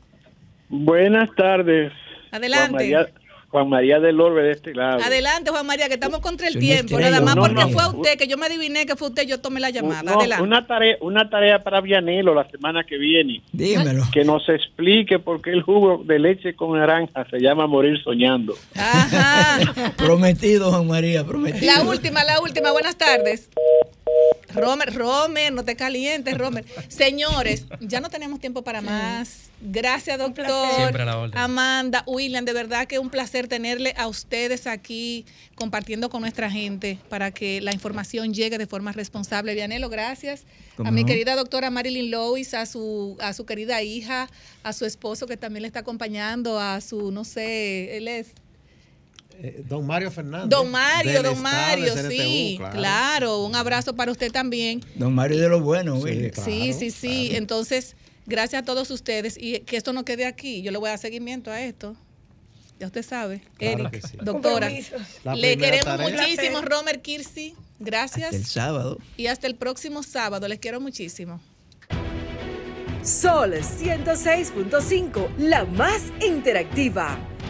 Buenas tardes. Adelante. Juan María, Juan María del Orbe de este lado. Adelante, Juan María, que estamos contra el tiempo. Nada más no, porque no. fue a usted, que yo me adiviné que fue usted, yo tomé la llamada. No, Adelante. una tarea, una tarea para Vianelo la semana que viene. Dímelo. Que nos explique por qué el jugo de leche con naranja se llama morir soñando. [laughs] Prometido, Juan María, prometido. La última, la última. Buenas tardes. Romer, Romer, no te calientes, Romer. Señores, ya no tenemos tiempo para más. Gracias, doctor. Siempre a la orden. Amanda, William, de verdad que un placer tenerle a ustedes aquí compartiendo con nuestra gente para que la información llegue de forma responsable. Vianelo, gracias. ¿Cómo A mi no? querida doctora Marilyn Lois, a su, a su querida hija, a su esposo que también le está acompañando, a su, no sé, él es don Mario Fernández. Don Mario, don Mario, CNTU, sí, claro. Un abrazo para usted también. Don Mario de lo bueno, güey. sí, sí, sí. Entonces, gracias a todos ustedes y que esto no quede aquí. Yo le voy a dar seguimiento a esto. Ya usted sabe. Claro Eric, que sí. doctora, le queremos tarea. muchísimo, Romer Kirsi. Gracias. El sábado. Y hasta el próximo sábado. Les quiero muchísimo. Sol 106.5, la más interactiva.